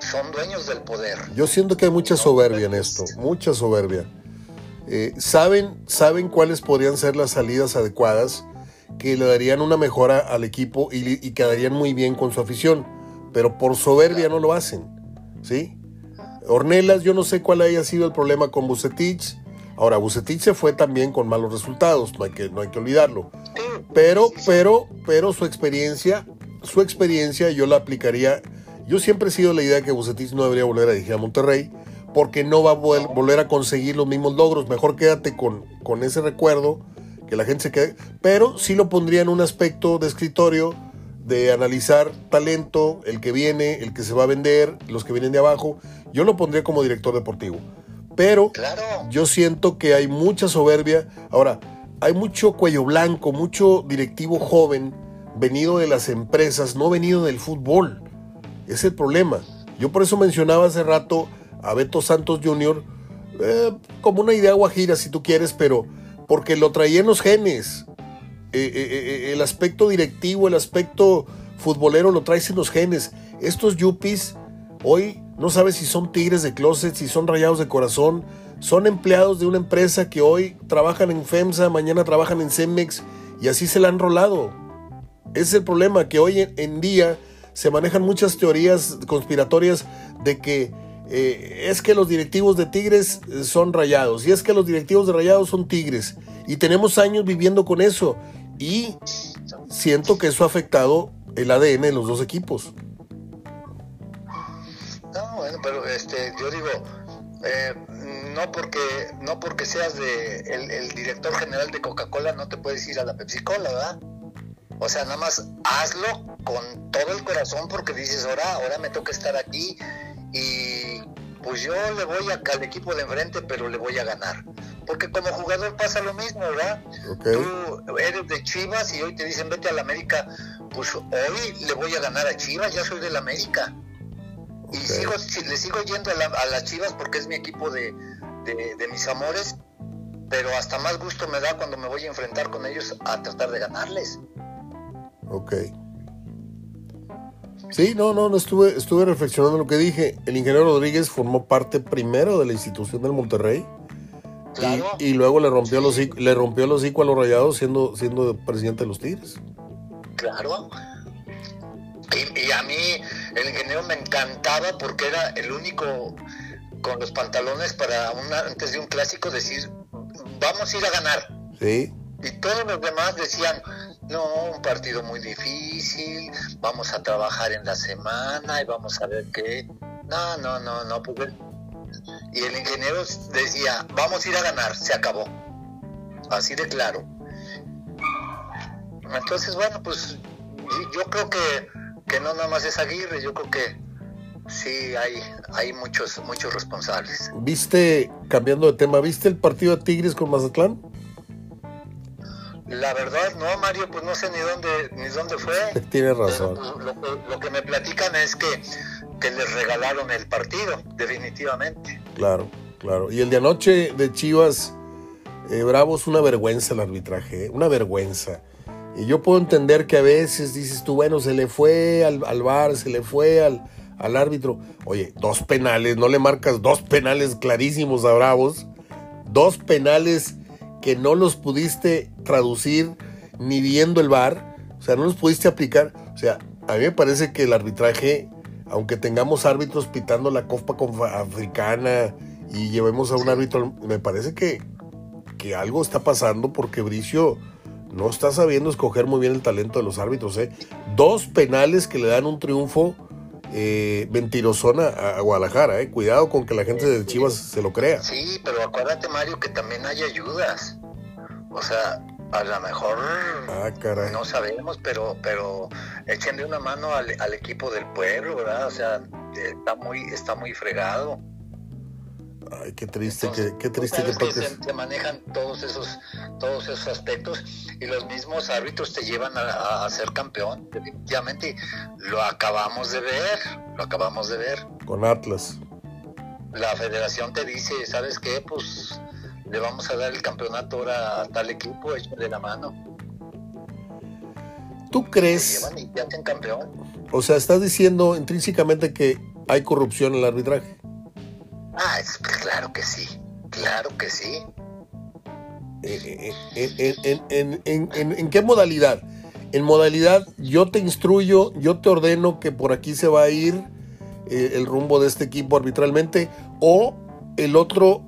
son dueños del poder. Yo siento que hay mucha soberbia en esto, mucha soberbia. Eh, saben, saben cuáles podrían ser las salidas adecuadas que le darían una mejora al equipo y, quedarían muy bien con su afición, pero por soberbia no lo hacen, ¿sí? Ornelas, yo no sé cuál haya sido el problema con Bucetich. Ahora, Bucetich se fue también con malos resultados, no hay que, no hay que olvidarlo. Pero, pero, pero su experiencia, su experiencia yo la aplicaría. Yo siempre he sido la idea que Bucetich no debería volver a dirigir a Monterrey porque no va a volver a conseguir los mismos logros. Mejor quédate con, con ese recuerdo, que la gente se quede. Pero sí lo pondría en un aspecto de escritorio, de analizar talento, el que viene, el que se va a vender, los que vienen de abajo. Yo lo pondría como director deportivo. Pero yo siento que hay mucha soberbia. Ahora, hay mucho cuello blanco, mucho directivo joven, venido de las empresas, no venido del fútbol. Es el problema. Yo por eso mencionaba hace rato a Beto Santos Jr. Eh, como una idea guajira si tú quieres, pero porque lo traía en los genes. Eh, eh, el aspecto directivo, el aspecto futbolero lo traes en los genes. Estos yuppies hoy no sabes si son tigres de closet, si son rayados de corazón, son empleados de una empresa que hoy trabajan en FEMSA, mañana trabajan en Cemex y así se la han rolado. Ese es el problema, que hoy en día se manejan muchas teorías conspiratorias de que eh, es que los directivos de Tigres eh, son rayados y es que los directivos de rayados son Tigres y tenemos años viviendo con eso y siento que eso ha afectado el ADN de los dos equipos. No, bueno, pero este, yo digo, eh, no porque no porque seas de el, director general de Coca-Cola no te puedes ir a la Pepsi-Cola, ¿verdad? O sea, nada más hazlo con todo el corazón porque dices, ahora, ahora me toca estar aquí y pues yo le voy a, al equipo de enfrente, pero le voy a ganar. Porque como jugador pasa lo mismo, ¿verdad? Tú eres de Chivas y hoy te dicen vete a la América, pues hoy le voy a ganar a Chivas, ya soy de la América. Y sigo, le sigo yendo a, las Chivas porque es mi equipo de, de mis amores, pero hasta más gusto me da cuando me voy a enfrentar con ellos a tratar de ganarles. Ok. Sí, no, no, no estuve, estuve reflexionando lo que dije. El ingeniero Rodríguez formó parte primero de la institución del Monterrey. Y, luego le rompió, los, le rompió el hocico a los rayados siendo, siendo presidente de los Tigres. Claro. Y, a mí el ingeniero me encantaba porque era el único con los pantalones para una, antes de un clásico decir, vamos a ir a ganar. Sí. Y todos los demás decían, no, un partido muy difícil, vamos a trabajar en la semana y vamos a ver qué. No, no, no, no, porque... Y el ingeniero decía, vamos a ir a ganar, se acabó. Así de claro. Entonces, bueno, pues yo creo que, que no nada más es Aguirre, yo creo que sí hay, hay muchos, muchos responsables. ¿Viste, cambiando de tema, viste el partido de Tigres con Mazatlán? La verdad, no, Mario, pues no sé ni dónde, ni dónde fue. Tienes razón. Pues, lo, que me platican es que, que les regalaron el partido, definitivamente. Claro, claro. Y el de anoche de Chivas, eh, Bravo, es una vergüenza el arbitraje, ¿eh? una vergüenza. Y yo puedo entender que a veces dices tú, bueno, se le fue al, al bar, se le fue al, al árbitro. Oye, dos penales, no le marcas dos penales clarísimos a Bravos, dos penales que no los pudiste traducir ni viendo el bar, o sea, no los pudiste aplicar. O sea, a mí me parece que el arbitraje, aunque tengamos árbitros pitando la Copa Africana y llevemos a un árbitro, me parece que, que algo está pasando porque Bricio no está sabiendo escoger muy bien el talento de los árbitros. ¿eh? Dos penales que le dan un triunfo eh, mentirosona a, Guadalajara. Eh. Cuidado con que la gente de Chivas se lo crea. Sí, pero acuérdate, Mario, que también hay ayudas. O sea, a lo mejor ah, no sabemos, pero pero échenle una mano al, al, equipo del pueblo, ¿verdad? O sea, está muy está muy fregado. Ay, qué triste, qué, triste que, se, manejan todos esos, todos esos aspectos y los mismos árbitros te llevan a, ser campeón. Definitivamente lo acabamos de ver, lo acabamos de ver. Con Atlas. La federación te dice, ¿sabes qué? Pues le vamos a dar el campeonato ahora a tal equipo, de la mano. ¿Tú crees? y te hacen campeón. O sea, estás diciendo intrínsecamente que hay corrupción en el arbitraje. Ah, es, claro que sí, claro que sí. ¿En, qué modalidad? En modalidad, yo te instruyo, yo te ordeno que por aquí se va a ir eh, el rumbo de este equipo arbitralmente, o el otro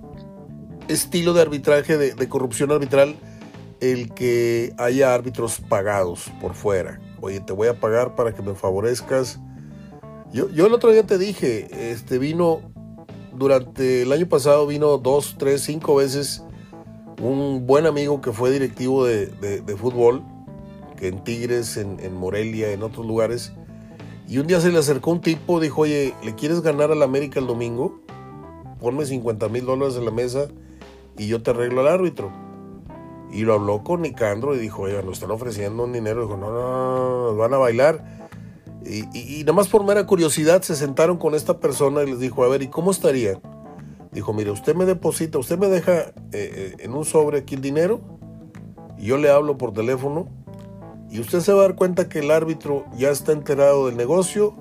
estilo de arbitraje, de, corrupción arbitral, el que haya árbitros pagados por fuera. Oye, te voy a pagar para que me favorezcas. Yo, yo el otro día te dije, este vino durante el año pasado vino dos, tres, cinco veces un buen amigo que fue directivo de, fútbol, que en Tigres, en, Morelia, en otros lugares. Y un día se le acercó un tipo, dijo, oye, ¿le quieres ganar al América el domingo? Ponme 50 mil dólares en la mesa y yo te arreglo al árbitro. Y lo habló con Nicandro y dijo, oye, nos están ofreciendo un dinero. Dijo, no, no, nos van a bailar. Y, nada más por mera curiosidad se sentaron con esta persona y les dijo, a ver, ¿y cómo estaría? Dijo, mire, usted me deposita, usted me deja eh, eh, en un sobre aquí el dinero y yo le hablo por teléfono y usted se va a dar cuenta que el árbitro ya está enterado del negocio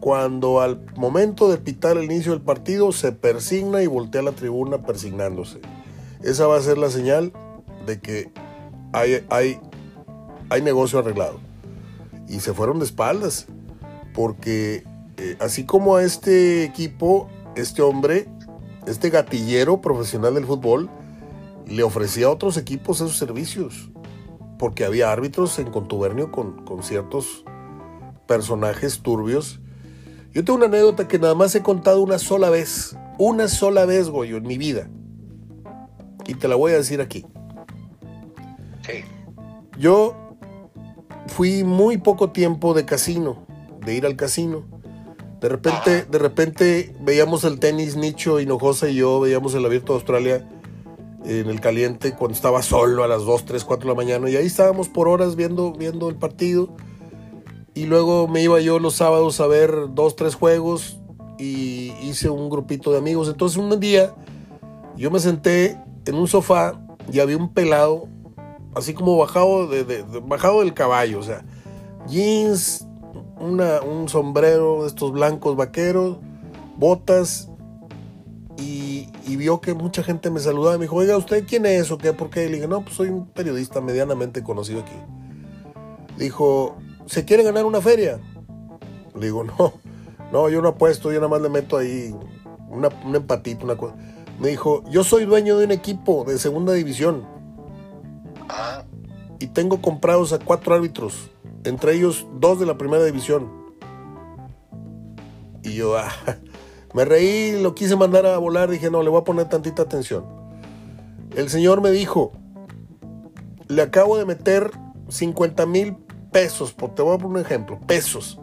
cuando al momento de pitar el inicio del partido se persigna y voltea a la tribuna persignándose. Esa va a ser la señal de que hay, hay, hay negocio arreglado. Y se fueron de espaldas porque eh, así como a este equipo, este hombre, este gatillero profesional del fútbol, le ofrecía a otros equipos esos servicios, porque había árbitros en contubernio con, ciertos personajes turbios. Yo tengo una anécdota que nada más he contado una sola vez, una sola vez, Goyo, en mi vida. Y te la voy a decir aquí. Sí. Yo fui muy poco tiempo de casino de ir al casino. De repente, de repente veíamos el tenis Nicho Hinojosa y yo veíamos el Abierto de Australia en el caliente cuando estaba solo a las 2, 3, 4 de la mañana y ahí estábamos por horas viendo, viendo el partido y luego me iba yo los sábados a ver dos, tres juegos y hice un grupito de amigos. Entonces un día yo me senté en un sofá y había un pelado así como bajado, de bajado del caballo, o sea, jeans, un sombrero de estos blancos vaqueros, botas y, vio que mucha gente me saludaba y me dijo, oiga, ¿usted quién es o qué? ¿Por qué? Le dije, no, pues soy un periodista medianamente conocido aquí. Dijo, ¿se quiere ganar una feria? Le digo, no, no, yo no apuesto, yo nada más le meto ahí una, un empatito, una cosa. Me dijo, yo soy dueño de un equipo de segunda división. Ah. Y tengo comprados a cuatro árbitros, entre ellos dos de la primera división. Y yo, ah, me reí, lo quise mandar a volar, dije, no, le voy a poner tantita atención. El señor me dijo, le acabo de meter 50 mil pesos, te voy a poner un ejemplo, pesos.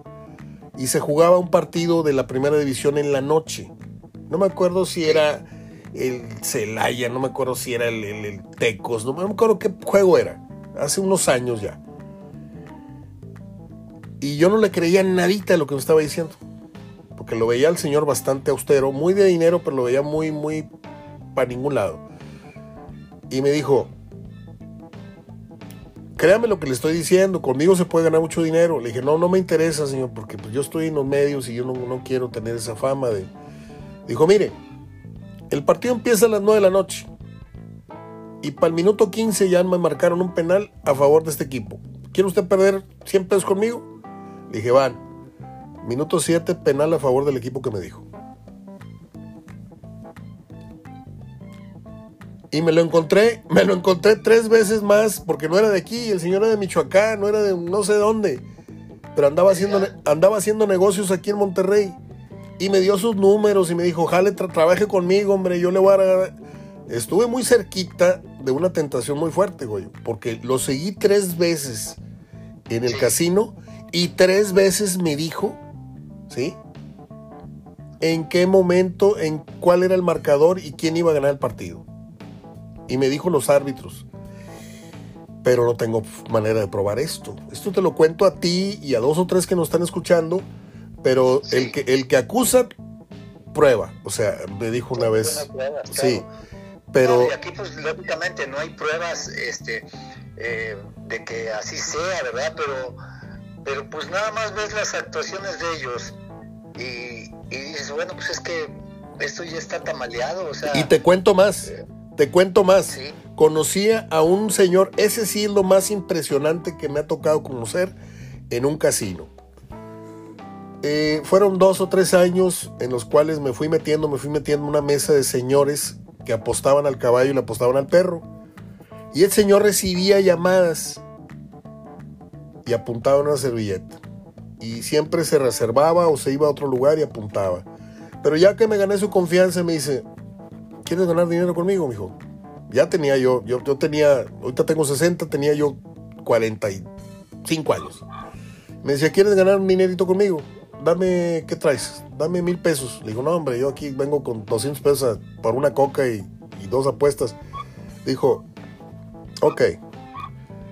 Y se jugaba un partido de la primera división en la noche. No me acuerdo si era el Celaya, no me acuerdo si era el, Tecos, no me acuerdo qué juego era. Hace unos años ya. Y yo no le creía nadita de lo que me estaba diciendo. Porque lo veía al señor bastante austero, muy de dinero, pero lo veía muy, muy para ningún lado. Y me dijo, créame lo que le estoy diciendo, conmigo se puede ganar mucho dinero. Le dije, no, no me interesa, señor, porque pues yo estoy en los medios y yo no, no quiero tener esa fama de... Dijo, mire, el partido empieza a las 9 de la noche. Y para el minuto 15 ya me marcaron un penal a favor de este equipo. ¿Quiere usted perder 100 pesos conmigo? Dije, van. Minuto 7, penal a favor del equipo que me dijo. Y me lo encontré, me lo encontré tres veces más, porque no era de aquí, el señor era de Michoacán, no era de no sé dónde. Pero andaba haciendo, andaba haciendo negocios aquí en Monterrey. Y me dio sus números y me dijo, jale, trabaje conmigo, hombre, yo le voy a... Dar... Estuve muy cerquita de una tentación muy fuerte, güey, porque lo seguí tres veces en el casino y tres veces me dijo, ¿sí? En qué momento, en cuál era el marcador y quién iba a ganar el partido. Y me dijo los árbitros. Pero no tengo manera de probar esto. Esto te lo cuento a ti y a dos o tres que nos están escuchando pero el, que, el que acusa, prueba. O sea, me dijo una vez. Sí, pero. aquí, pues, lógicamente, no hay pruebas este, eh, de que así sea, ¿verdad? Pero, pero, pues, nada más ves las actuaciones de ellos y, dices, bueno, pues es que esto ya está tamaleado, o sea. Y te cuento más. Eh, te cuento más. Conocía a un señor, ese sí es lo más impresionante que me ha tocado conocer en un casino. Eh, fueron dos o tres años en los cuales me fui metiendo, me fui metiendo en una mesa de señores que apostaban al caballo y le apostaban al perro. Y el señor recibía llamadas y apuntaba en una servilleta. Y siempre se reservaba o se iba a otro lugar y apuntaba. Pero ya que me gané su confianza, me dice, ¿quieres ganar dinero conmigo, mijo? Ya tenía yo, yo, yo tenía, ahorita tengo 60, tenía yo 45 años. Me decía, ¿quieres ganar un dinerito conmigo? dame, ¿qué traes? Dame mil pesos. Le digo, no, hombre, yo aquí vengo con 200 pesos por una coca y, dos apuestas. Dijo, ok.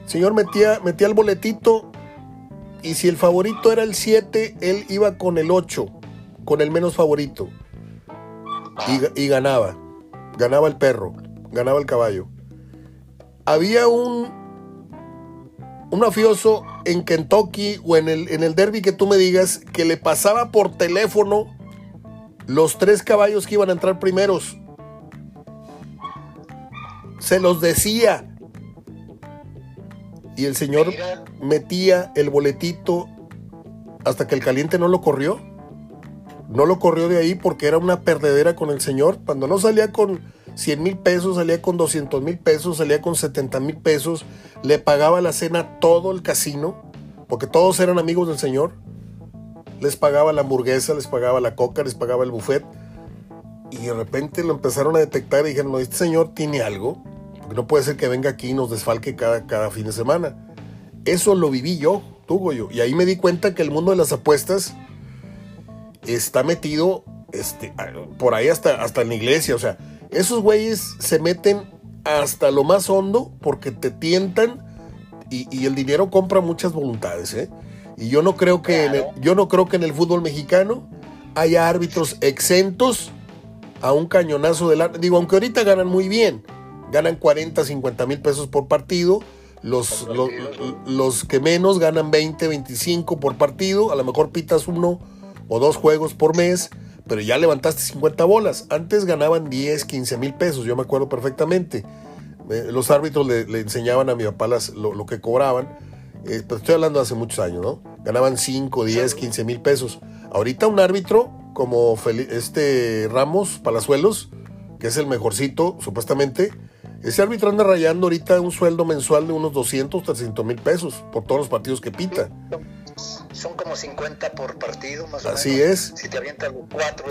Señor metía, metía el boletito y si el favorito era el 7, él iba con el 8, con el menos favorito. Y, y ganaba. Ganaba el perro, ganaba el caballo. Había un un mafioso en Kentucky o en el, en el derby que tú me digas que le pasaba por teléfono los tres caballos que iban a entrar primeros. Se los decía. Y el señor metía el boletito hasta que el caliente no lo corrió. No lo corrió de ahí porque era una perdedera con el señor. Cuando no salía con 100 mil pesos, salía con 200 mil pesos, salía con 70 mil pesos, le pagaba la cena todo el casino, porque todos eran amigos del señor. Les pagaba la hamburguesa, les pagaba la coca, les pagaba el buffet. Y de repente lo empezaron a detectar y dijeron, no, este señor tiene algo, porque no puede ser que venga aquí y nos desfalque cada, cada fin de semana. Eso lo viví yo, tuvo yo. Y ahí me di cuenta que el mundo de las apuestas está metido este, por ahí hasta, hasta en la iglesia. O sea, esos güeyes se meten hasta lo más hondo porque te tientan y, el dinero compra muchas voluntades. ¿eh? Y yo no, creo que en el, yo no creo que en el fútbol mexicano haya árbitros exentos a un cañonazo de la... Digo, aunque ahorita ganan muy bien, ganan 40, 50 mil pesos por partido. Los, los, los, que menos ganan 20, 25 por partido. A lo mejor pitas uno o dos juegos por mes pero ya levantaste 50 bolas. Antes ganaban 10, 15 mil pesos, yo me acuerdo perfectamente. Eh, los árbitros le, enseñaban a mi papá lo, que cobraban, eh, pero estoy hablando de hace muchos años, ¿no? Ganaban 5, 10, 15 mil pesos. Ahorita un árbitro como este Ramos Palazuelos, que es el mejorcito, supuestamente, ese árbitro anda rayando ahorita un sueldo mensual de unos 200, 300 mil pesos por todos los partidos que pita. Son como 50 por partido, más o menos. Así es. Si te avientan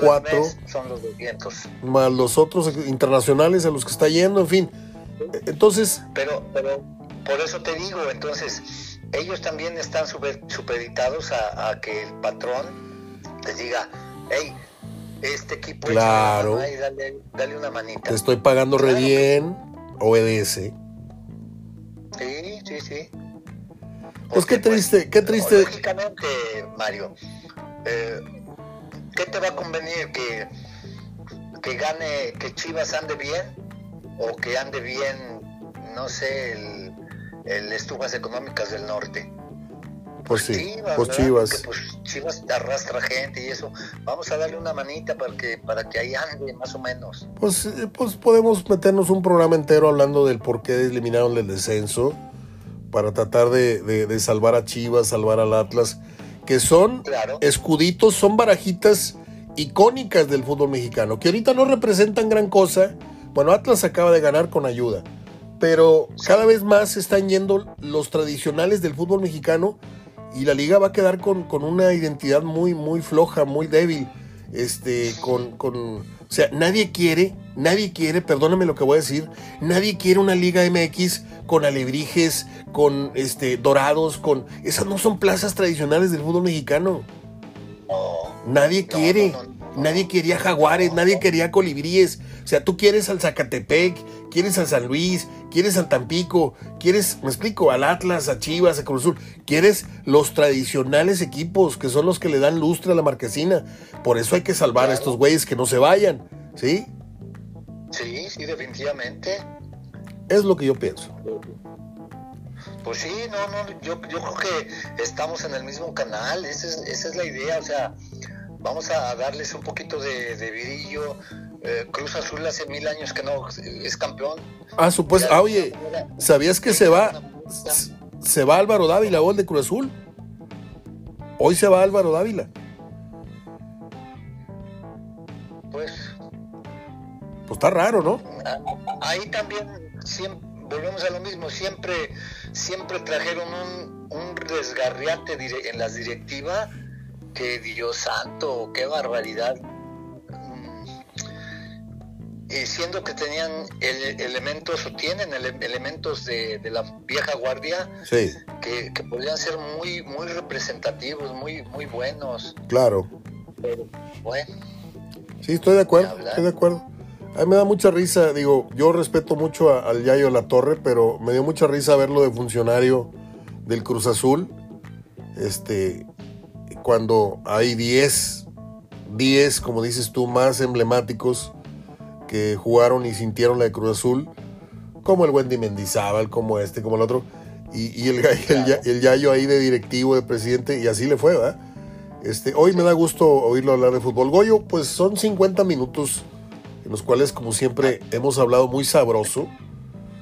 cuatro, son los 200. Más los otros internacionales a los que está yendo, en fin. Entonces. Pero, pero por eso te digo, entonces, ellos también están supeditados a, que el patrón les diga, hey, este equipo claro. es dale, dale, una manita. Te estoy pagando re bien, obedece. Sí, sí, sí. pues qué triste, qué triste. Lógicamente, Mario, eh, ¿qué te va a convenir? ¿Que, que gane, que Chivas ande bien? ¿O que ande bien, no sé, el, el Estufas Económicas del Norte? Pues, sí, Chivas, pues Chivas. pues Chivas arrastra gente y eso. Vamos a darle una manita para que, para que ahí ande, más o menos. Pues, eh, pues podemos meternos un programa entero hablando del por qué eliminaron el descenso para tratar de, salvar a Chivas, salvar al Atlas, que son escuditos, son barajitas icónicas del fútbol mexicano, que ahorita no representan gran cosa. Bueno, Atlas acaba de ganar con ayuda, pero cada vez más están yendo los tradicionales del fútbol mexicano y la liga va a quedar con, una identidad muy, muy floja, muy débil. Este, con, con, o sea, nadie quiere, nadie quiere, perdóname lo que voy a decir, nadie quiere una liga MX con alebrijes, con este, dorados, con, esas no son plazas tradicionales del fútbol mexicano. Nadie quiere, nadie quería jaguares, nadie quería colibríes. O sea, tú quieres al Zacatepec, quieres a San Luis, quieres al Tampico, quieres, me explico, al Atlas, a Chivas, a Cruz Azul, quieres los tradicionales equipos que son los que le dan lustre a la marquesina. Por eso hay que salvar a estos güeyes que no se vayan, ¿sí? Sí, sí, definitivamente. Es lo que yo pienso. Pues sí, no, no, yo, yo creo que estamos en el mismo canal, esa es, esa es la idea, o sea, vamos a darles un poquito de, de virillo, eh, Cruz Azul hace mil años que no es campeón. Ah, supuesto. Ah, oye, ¿sabías que se va? Se va Álvaro Dávila, gol de Cruz Azul. Hoy se va Álvaro Dávila. Pues. Pues está raro, ¿no? Ahí también volvemos a lo mismo. Siempre, siempre trajeron un, un desgarriate en las directivas que Dios santo, qué barbaridad siendo que tenían elementos o tienen elementos de, la vieja guardia que, podrían ser muy muy representativos, muy muy buenos. Claro. bueno. Sí, estoy de acuerdo, estoy de acuerdo. A mí me da mucha risa, digo, yo respeto mucho al Yayo La Torre, pero me dio mucha risa verlo de funcionario del Cruz Azul. Este, cuando hay 10, 10, como dices tú, más emblemáticos que jugaron y sintieron la de Cruz Azul, como el Wendy Mendizábal, como este, como el otro, y, el, el, Yayo ahí de directivo, de presidente, y así le fue, ¿verdad? Este, hoy me da gusto oírlo hablar de fútbol. Goyo, pues son 50 minutos en los cuales, como siempre, hemos hablado muy sabroso.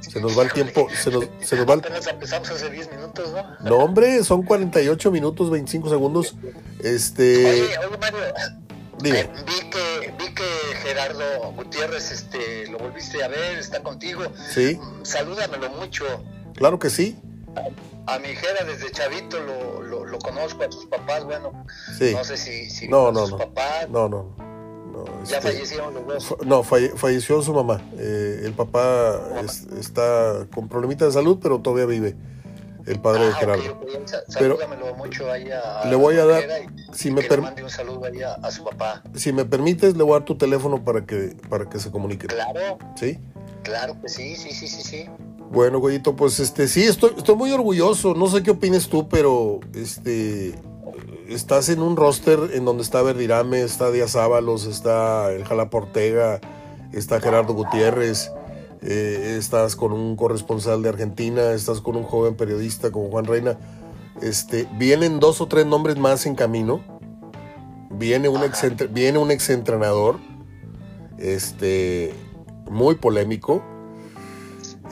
Se nos va el tiempo. Se nos, se nos va el... empezamos hace 10 minutos, ¿no? No, hombre, son 48 minutos, 25 segundos. Este. Oye, oye, Mario, eh, vi, que, vi que Gerardo Gutiérrez este, lo volviste a ver, está contigo. Sí. Salúdamelo mucho. Claro que sí. A, mi Gera desde chavito lo, lo, conozco, a sus papás, bueno. No sé si, si no, no, sus papás. No, no. ya este, fallecieron los dos. No, falleció su mamá. Eh, el papá está con problemitas de salud, pero todavía vive el padre de ah, Gerardo. Pero mucho ahí a, le voy a dar, si me mande un saludo ahí a, su papá. Si me permites, le voy a dar tu teléfono para que, para que se comunique. Claro. ¿Sí? Claro que sí, sí, sí, sí, sí. Bueno, Goyito, pues este, sí, estoy, estoy muy orgulloso. No sé qué opines tú, pero este estás en un roster en donde está Verdirame, está Díaz Ábalos, está el Jala Portega, está Gerardo Gutiérrez. Eh, estás con un corresponsal de Argentina, estás con un joven periodista como Juan Reina. Este, vienen dos o tres nombres más en camino. viene un, ex, viene un exentrenador este, muy polémico.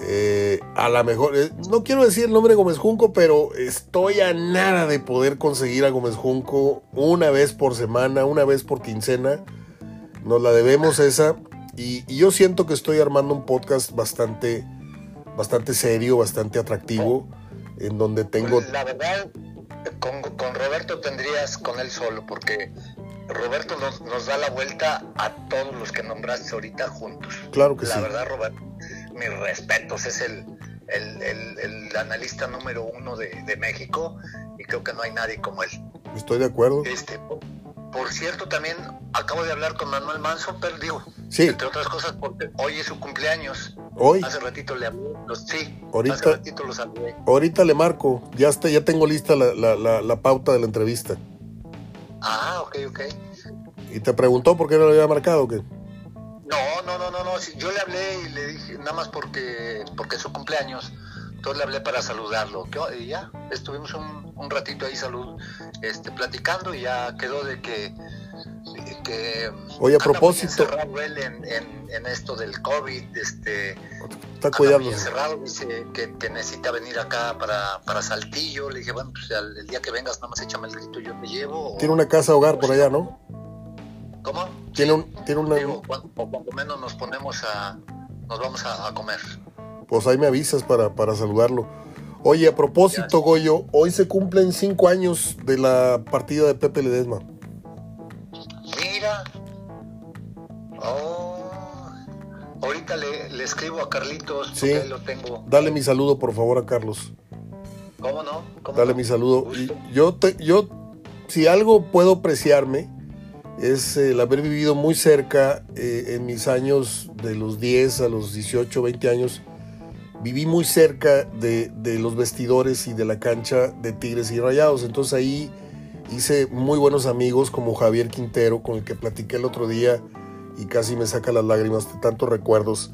Eh, a lo mejor, eh, no quiero decir el nombre de Gómez Junco, pero estoy a nada de poder conseguir a Gómez Junco una vez por semana, una vez por quincena. Nos la debemos esa. Y, yo siento que estoy armando un podcast bastante, bastante serio, bastante atractivo, en donde tengo... La verdad, con, con Roberto tendrías con él solo, porque Roberto nos, nos, da la vuelta a todos los que nombraste ahorita juntos. Claro que sí. La verdad, Roberto, mis respetos, es el, el, el, analista número uno de, de, México y creo que no hay nadie como él. Estoy de acuerdo. Este, por cierto, también acabo de hablar con Manuel Manso, pero digo, sí. entre otras cosas, porque hoy es su cumpleaños. Hoy. Hace ratito le hablé, los, sí, ahorita, hace ratito los hablé. Ahorita le marco, ya, está, ya tengo lista la, la, la, la pauta de la entrevista. Ah, ok, ok. ¿Y te preguntó por qué no lo había marcado o qué? No, no, no, no, no. Yo le hablé y le dije, nada más porque, porque es su cumpleaños. Entonces le hablé para saludarlo. Y ya, estuvimos un, un ratito ahí salud, este, platicando y ya quedó de que, que Oye, a propósito. él en, en, en, esto del COVID, este, está cuidando. encerrado, dice que, que, necesita venir acá para, para Saltillo. Le dije, bueno, pues el, el, día que vengas, nada más échame el grito, yo te llevo. Tiene una casa hogar por allá, ¿no? ¿Cómo? Tiene, un, tiene una... Digo, cuando, cuando, menos nos ponemos a... Nos vamos a, a, comer. Pues ahí me avisas para, para saludarlo. Oye, a propósito, Goyo, hoy se cumplen cinco años de la partida de Pepe Ledesma. Mira. Oh. Ahorita le, le escribo a Carlitos, sí. lo tengo. Dale mi saludo, por favor, a Carlos. ¿Cómo no? ¿Cómo Dale no? mi saludo. Y yo, te, yo, si algo puedo apreciarme, es el haber vivido muy cerca eh, en mis años de los 10 a los 18, 20 años. Viví muy cerca de, de, los vestidores y de la cancha de Tigres y Rayados. Entonces ahí hice muy buenos amigos como Javier Quintero, con el que platiqué el otro día y casi me saca las lágrimas de tantos recuerdos.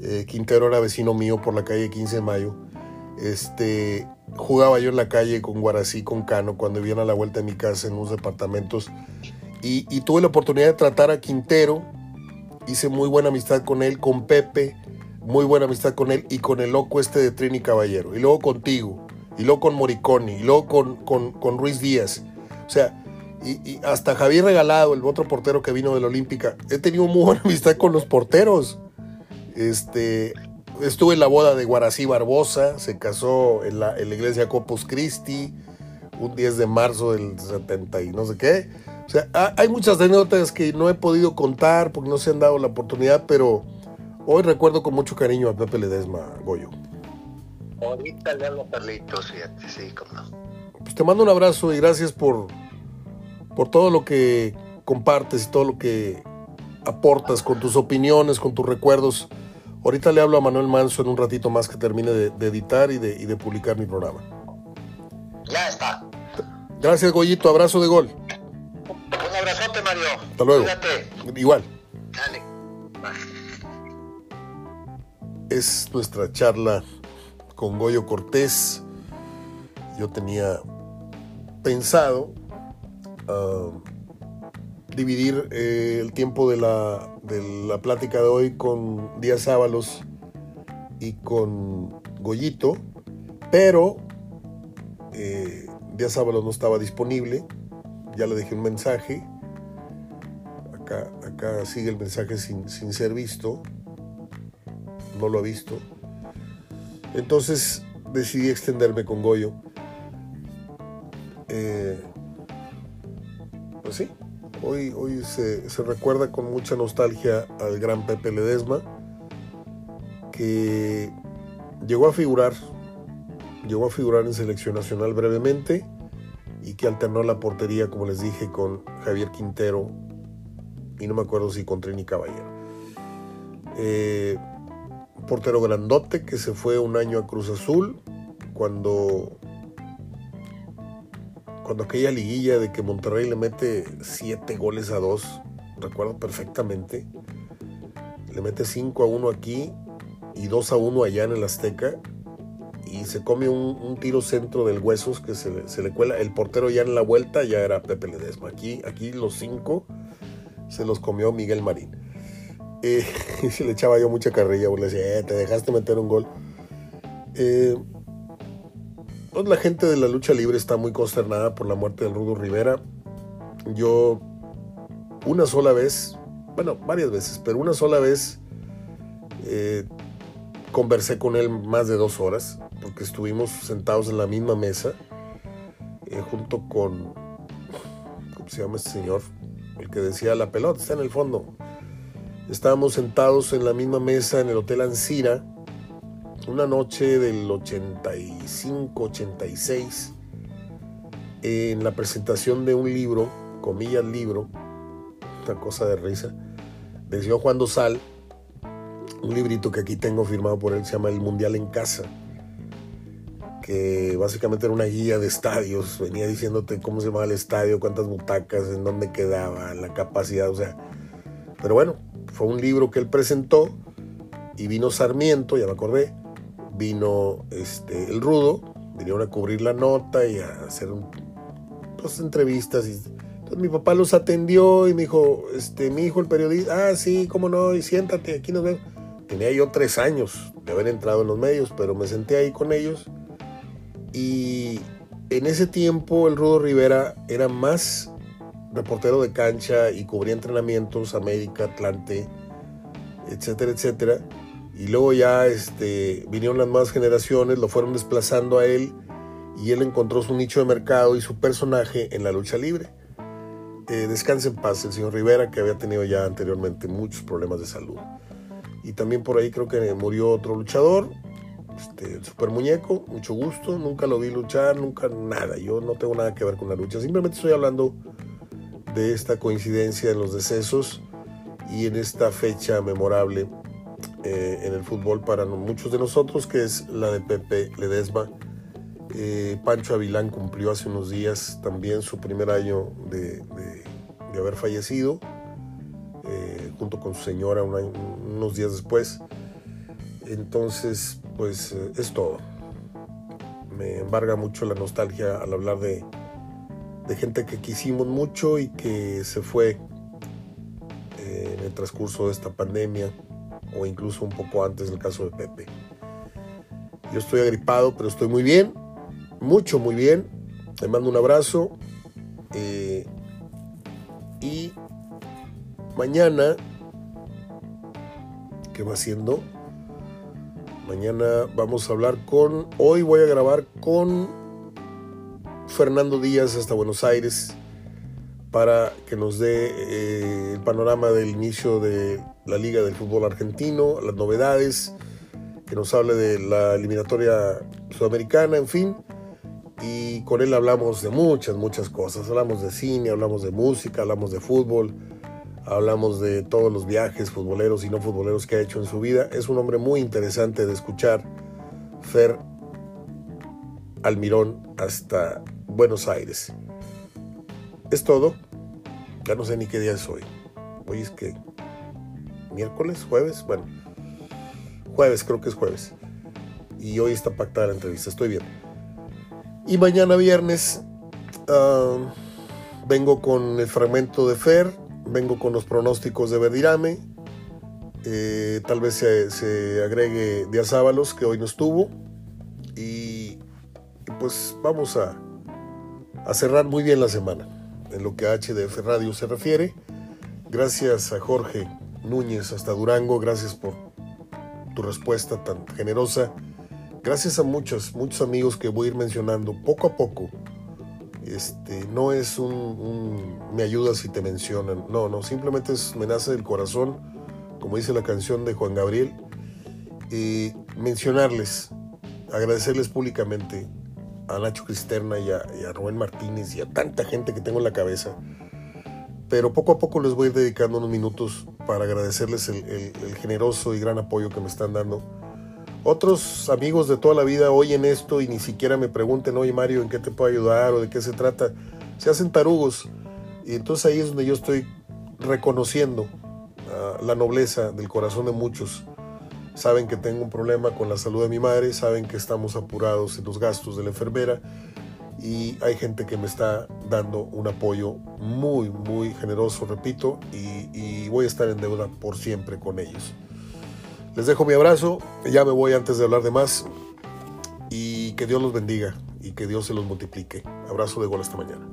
Eh, Quintero era vecino mío por la calle 15 de mayo. Este, jugaba yo en la calle con Guarací, con Cano, cuando vivían a la vuelta de mi casa en unos departamentos. Y, y, tuve la oportunidad de tratar a Quintero. Hice muy buena amistad con él, con Pepe, muy buena amistad con él y con el loco este de Trini Caballero. Y luego contigo, y luego con Moriconi, y luego con, con, con Ruiz Díaz. O sea, y, y, hasta Javier Regalado, el otro portero que vino de la Olímpica. He tenido muy buena amistad con los porteros. Este, estuve en la boda de Guarací Barbosa, se casó en la, en la iglesia Corpus Christi, un 10 de marzo del 70 y no sé qué. O sea, hay muchas anécdotas que no he podido contar porque no se han dado la oportunidad, pero hoy recuerdo con mucho cariño a Pepe Ledesma, Goyo. Ahorita le hablo a Carlitos, fíjate, sí, como no. Pues te mando un abrazo y gracias por, por todo lo que compartes y todo lo que aportas con tus opiniones, con tus recuerdos. Ahorita le hablo a Manuel Manso en un ratito más que termine de, de editar y de, y de publicar mi programa. Ya está. Gracias, Goyito. Abrazo de gol. Un abrazote, Mario. Hasta luego. Cuídate. Igual. Dale. Es nuestra charla con Goyo Cortés. Yo tenía pensado uh, dividir eh, el tiempo de la, de la plática de hoy con Díaz Ábalos y con Goyito, pero eh, Díaz Ábalos no estaba disponible. Ya le dejé un mensaje. Acá, acá sigue el mensaje sin, sin ser visto. No lo ha visto. Entonces decidí extenderme con Goyo. Eh, pues sí, hoy, hoy se, se, recuerda con mucha nostalgia al gran Pepe Ledesma, que llegó a figurar, llegó a figurar en selección nacional brevemente y que alternó la portería, como les dije, con Javier Quintero y no me acuerdo si con Trini Caballero. Eh, portero grandote que se fue un año a Cruz Azul cuando cuando aquella liguilla de que Monterrey le mete siete goles a dos, recuerdo perfectamente, le mete 5 a 1 aquí y 2 a 1 allá en el Azteca y se come un, tiro centro del huesos que se se le, cuela. El portero ya en la vuelta ya era Pepe Ledesma. Aquí, aquí los cinco se los comió Miguel Marín. Eh, y se le echaba yo mucha carrilla, le decía, eh, te dejaste meter un gol. Eh, pues la gente de la lucha libre está muy consternada por la muerte de Rudo Rivera. Yo una sola vez, bueno, varias veces, pero una sola vez eh, conversé con él más de dos horas, porque estuvimos sentados en la misma mesa, junto con, ¿cómo se llama este señor? El que decía la pelota está en el fondo. Estábamos sentados en la misma mesa en el Hotel Ancira, una noche del 85-86, en la presentación de un libro, comillas libro, una cosa de risa, del señor Juan Dosal, un librito que aquí tengo firmado por él, se llama El Mundial en Casa, que básicamente era una guía de estadios, venía diciéndote cómo se llamaba el estadio, cuántas butacas, en dónde quedaba, la capacidad, o sea, pero bueno, fue un libro que él presentó y vino Sarmiento, ya me acordé, vino este, el Rudo, vinieron a cubrir la nota y a hacer un, pues, entrevistas. Y, entonces mi papá los atendió y me dijo, este, mi hijo el periodista, ah, sí, cómo no, y siéntate, aquí nos vemos. Tenía yo tres años de haber entrado en los medios, pero me senté ahí con ellos y en ese tiempo el Rudo Rivera era más reportero de cancha y cubría entrenamientos, América, Atlante, etcétera, etcétera. Y luego ya este, vinieron las nuevas generaciones, lo fueron desplazando a él y él encontró su nicho de mercado y su personaje en la lucha libre. Eh, descanse en paz el señor Rivera, que había tenido ya anteriormente muchos problemas de salud. Y también por ahí creo que murió otro luchador, este, el super muñeco, mucho gusto, nunca lo vi luchar, nunca nada, yo no tengo nada que ver con la lucha, simplemente estoy hablando de esta coincidencia en los decesos y en esta fecha memorable eh, en el fútbol para muchos de nosotros, que es la de Pepe Ledesma. Eh, Pancho Avilán cumplió hace unos días también su primer año de, haber fallecido, eh, junto con su señora unos días después. Entonces, pues es todo. Me embarga mucho la nostalgia al hablar de, de gente que quisimos mucho y que se fue en el transcurso de esta pandemia o incluso un poco antes del caso de Pepe. Yo estoy agripado, pero estoy muy bien, mucho, muy bien. Le mando un abrazo. Eh, y mañana, ¿qué va haciendo? Mañana vamos a hablar con, hoy voy a grabar con Fernando Díaz hasta Buenos Aires para que nos dé eh, el panorama del inicio de la Liga del Fútbol Argentino, las novedades, que nos hable de la eliminatoria sudamericana, en fin. Y con él hablamos de muchas, muchas cosas. Hablamos de cine, hablamos de música, hablamos de fútbol, hablamos de todos los viajes futboleros y no futboleros que ha hecho en su vida. Es un hombre muy interesante de escuchar. Fer Almirón hasta Buenos Aires. Es todo. Ya no sé ni qué día es hoy. Hoy es que miércoles, jueves, bueno, jueves, creo que es jueves. Y hoy está pactada la entrevista, estoy bien. Y mañana viernes ah, vengo con el fragmento de Fer, vengo con los pronósticos de Verdirame, eh, tal vez se, agregue Díaz Ábalos, que hoy no estuvo. Y, pues vamos a, a cerrar muy bien la semana en lo que a HDF Radio se refiere. Gracias a Jorge Núñez hasta Durango. Gracias por tu respuesta tan generosa. Gracias a muchos, muchos amigos que voy a ir mencionando poco a poco. Este, no es un, me ayuda si te mencionan. No, no, simplemente es me nace del corazón, como dice la canción de Juan Gabriel. Y mencionarles, agradecerles públicamente a Nacho Cristerna y a, y Rubén Martínez y a tanta gente que tengo en la cabeza pero poco a poco les voy dedicando unos minutos para agradecerles el, generoso y gran apoyo que me están dando. Otros amigos de toda la vida oyen esto y ni siquiera me pregunten, oye Mario, ¿en qué te puedo ayudar o de qué se trata? Se hacen tarugos y entonces ahí es donde yo estoy reconociendo ah, la nobleza del corazón de muchos saben que tengo un problema con la salud de mi madre, saben que estamos apurados en los gastos de la enfermera y hay gente que me está dando un apoyo muy, muy generoso, repito, y, voy a estar en deuda por siempre con ellos. Les dejo mi abrazo, ya me voy antes de hablar de más y que Dios los bendiga y que Dios se los multiplique. Abrazo de gol hasta mañana.